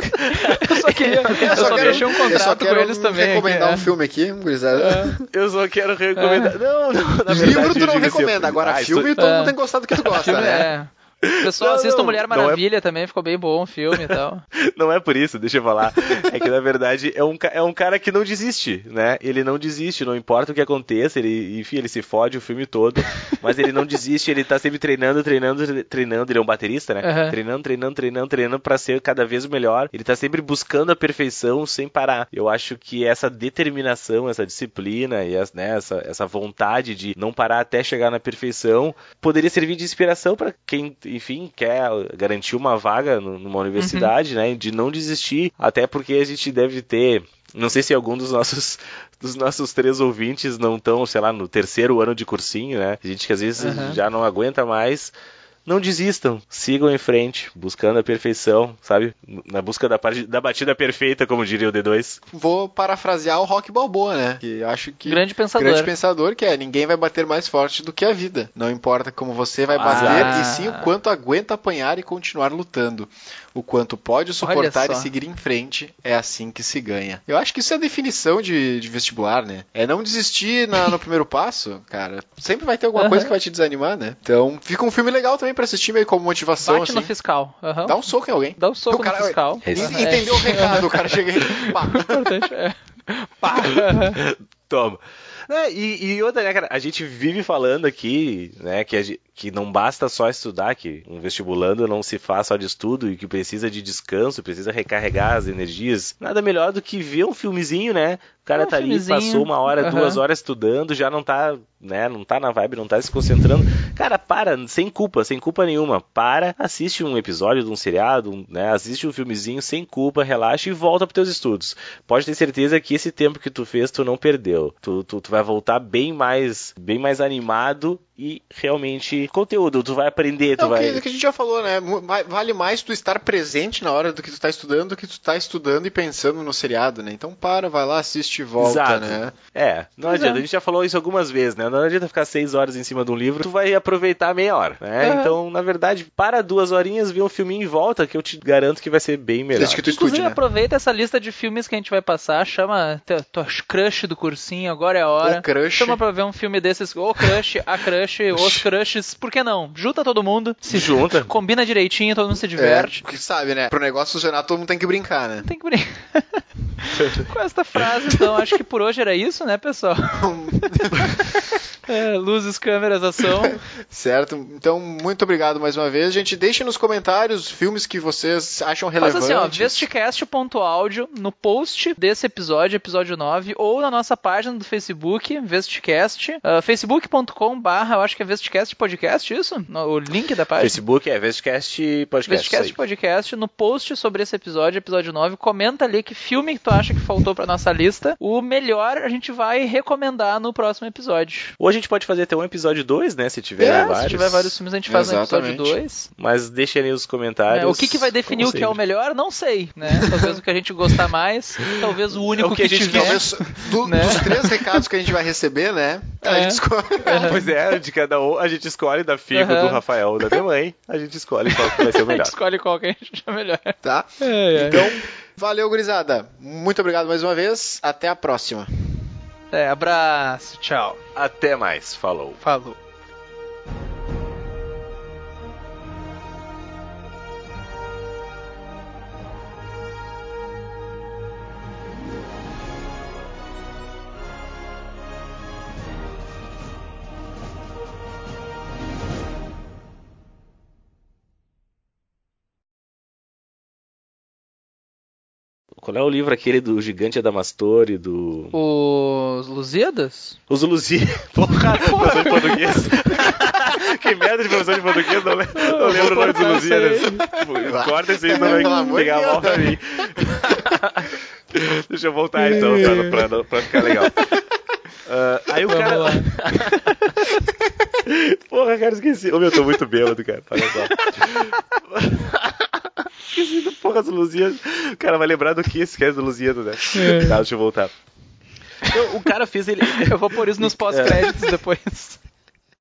Eu só queria. Eu só, quero- deixei um eu só contrato com quero eles também. recomendar aqui, um filme aqui, gurizada. Eu só quero recomendar... Não, não, na verdade... Livro tu eu não assim, recomenda, agora ah, filme isso- todo É. mundo tem gostado do que tu é. gosta, Filme, né? é. Pessoal Não, assista não, Mulher é- Maravilha também, ficou bem bom o filme e tal. Não é por isso, deixa eu falar. É que na verdade é um, é um cara que não desiste, né? Ele não desiste, não importa o que aconteça, ele, enfim, ele se fode o filme todo, mas ele não desiste, ele tá sempre treinando, treinando, tre- treinando. Ele é um baterista, né? Aham. Treinando, treinando, treinando, treinando pra ser cada vez melhor. Ele tá sempre buscando a perfeição sem parar. Eu acho que essa determinação, essa disciplina e essa, né, essa, essa vontade de não parar até chegar na perfeição poderia servir de inspiração pra quem, enfim, quer garantir uma vaga numa universidade, né? De não desistir, até porque a gente deve ter. Não sei se algum dos nossos dos nossos três ouvintes não estão, sei lá, no terceiro ano de cursinho, né? Gente que às vezes Aham. já não aguenta mais. Não desistam, sigam em frente, buscando a perfeição, sabe? Na busca da, parte, da batida perfeita, como diria o D2. Vou parafrasear o Rock Balboa, né? Que acho que Grande pensador. grande pensador que é ninguém vai bater mais forte do que a vida. Não importa como você vai Ah. bater, e sim o quanto aguenta apanhar e continuar lutando. O quanto pode suportar e seguir em frente, é assim que se ganha. Eu acho que isso é a definição de, de vestibular, né? É não desistir na- no primeiro passo, cara. Sempre vai ter alguma Aham. coisa que vai te desanimar, né? Então, fica um filme legal também pra assistir, meio como motivação, Bate assim. no fiscal. Aham. Dá um soco em alguém. Dá um soco O cara- no fiscal. É. Entendeu o recado, o cara chega aí. Pá. Importante, é. Pá. Toma. É, e, e outra, né, cara, a gente vive falando aqui, né, que, a gen- que não basta só estudar, que um vestibulando não se faz só de estudo e que precisa de descanso, precisa recarregar as energias. Nada melhor do que ver um filmezinho, né? O cara Um tá ali, passou uma hora, aham. duas horas estudando, já não tá, né, não tá na vibe, não tá se concentrando. Cara, para, sem culpa, sem culpa nenhuma. Para, assiste um episódio de um seriado, um, né, assiste um filmezinho sem culpa, relaxa e volta pros teus estudos. Pode ter certeza que esse tempo que tu fez, tu não perdeu. Tu, tu, tu vai voltar bem mais, bem mais animado e realmente conteúdo. Tu vai aprender, tu É o vai... que, que a gente já falou, né? Vale mais tu estar presente na hora do que tu tá estudando do que tu tá estudando e pensando no seriado, né? Então para, vai lá, assiste e volta, Exato. né? É, não Pois adianta. é. A gente já falou isso algumas vezes, né? Não adianta ficar seis horas em cima de um livro, tu vai aproveitar meia hora, né? É. Então, na verdade, para duas horinhas, vê um filminho em volta, que eu te garanto que vai ser bem melhor. Desde que tu Inclusive, estude, né? aproveita essa lista de filmes que a gente vai passar, chama tua, tua crush do cursinho, agora é a hora. O crush. Chama pra ver um filme desses, o crush, a crush, os crushes, por que não? Junta todo mundo, se Junta. combina direitinho, todo mundo se É, diverte. porque sabe, né? Pro negócio funcionar, todo mundo tem que brincar, né? Tem que brincar. Com esta frase, então, acho que por hoje era isso, né, pessoal? É, luzes, câmeras, ação. certo? Então, muito obrigado mais uma vez. Gente, deixem nos comentários os filmes que vocês acham relevantes. assim, ó, vestcast.audio no post desse episódio, episódio 9, ou na nossa página do Facebook, Vestcast, uh, facebook.com barra, eu acho que é Vestcast Podcast, isso? O link da página. Facebook é Vestcast Podcast. Vestcast. Podcast, no post sobre esse episódio, episódio 9, comenta ali que filme que tu acha que faltou pra nossa lista. O melhor a gente vai recomendar no próximo episódio. Ou a gente pode fazer até um episódio 2, né? Se tiver É, vários. se tiver vários filmes, a gente faz no episódio Exatamente. 2. Mas deixem aí nos comentários. É, o que, que vai definir o que é o melhor, não sei, né? Talvez o que a gente gostar mais, talvez o único É o que que, a gente tiver. Talvez do- Né? dos três recados que a gente vai receber, né? A É. gente escolhe. Pois é, de cada um a gente escolhe da Figo, Aham. do Rafael, da minha mãe. A gente escolhe qual que vai ser o A gente melhor. escolhe qual que a gente acha melhor. Tá? É, é. Então, valeu, gurizada. Muito obrigado mais uma vez. Até a próxima. É, abraço, tchau, Até mais, falou. falou. Qual é o livro aquele do Gigante Adamastor e do. Os Lusíadas? Os Luzi. Porra, professor de português. que merda de professor de português, não, não lembro o nome dos Lusíadas. Corta isso aí, não vai pegar mal pra mim. Deixa eu voltar então, pra, pra, pra ficar legal. Ah, aí o Vamos cara. lá. Porra, cara. cara, esqueci. Ô, meu, eu tô muito bêbado, cara. Olha só. Esqueci do porra do Lusíadas. O cara vai lembrar do que esquece do Lusíadas, né? Tá, deixa eu voltar. Então, o cara fez ele. Eu vou pôr isso nos pós-créditos depois.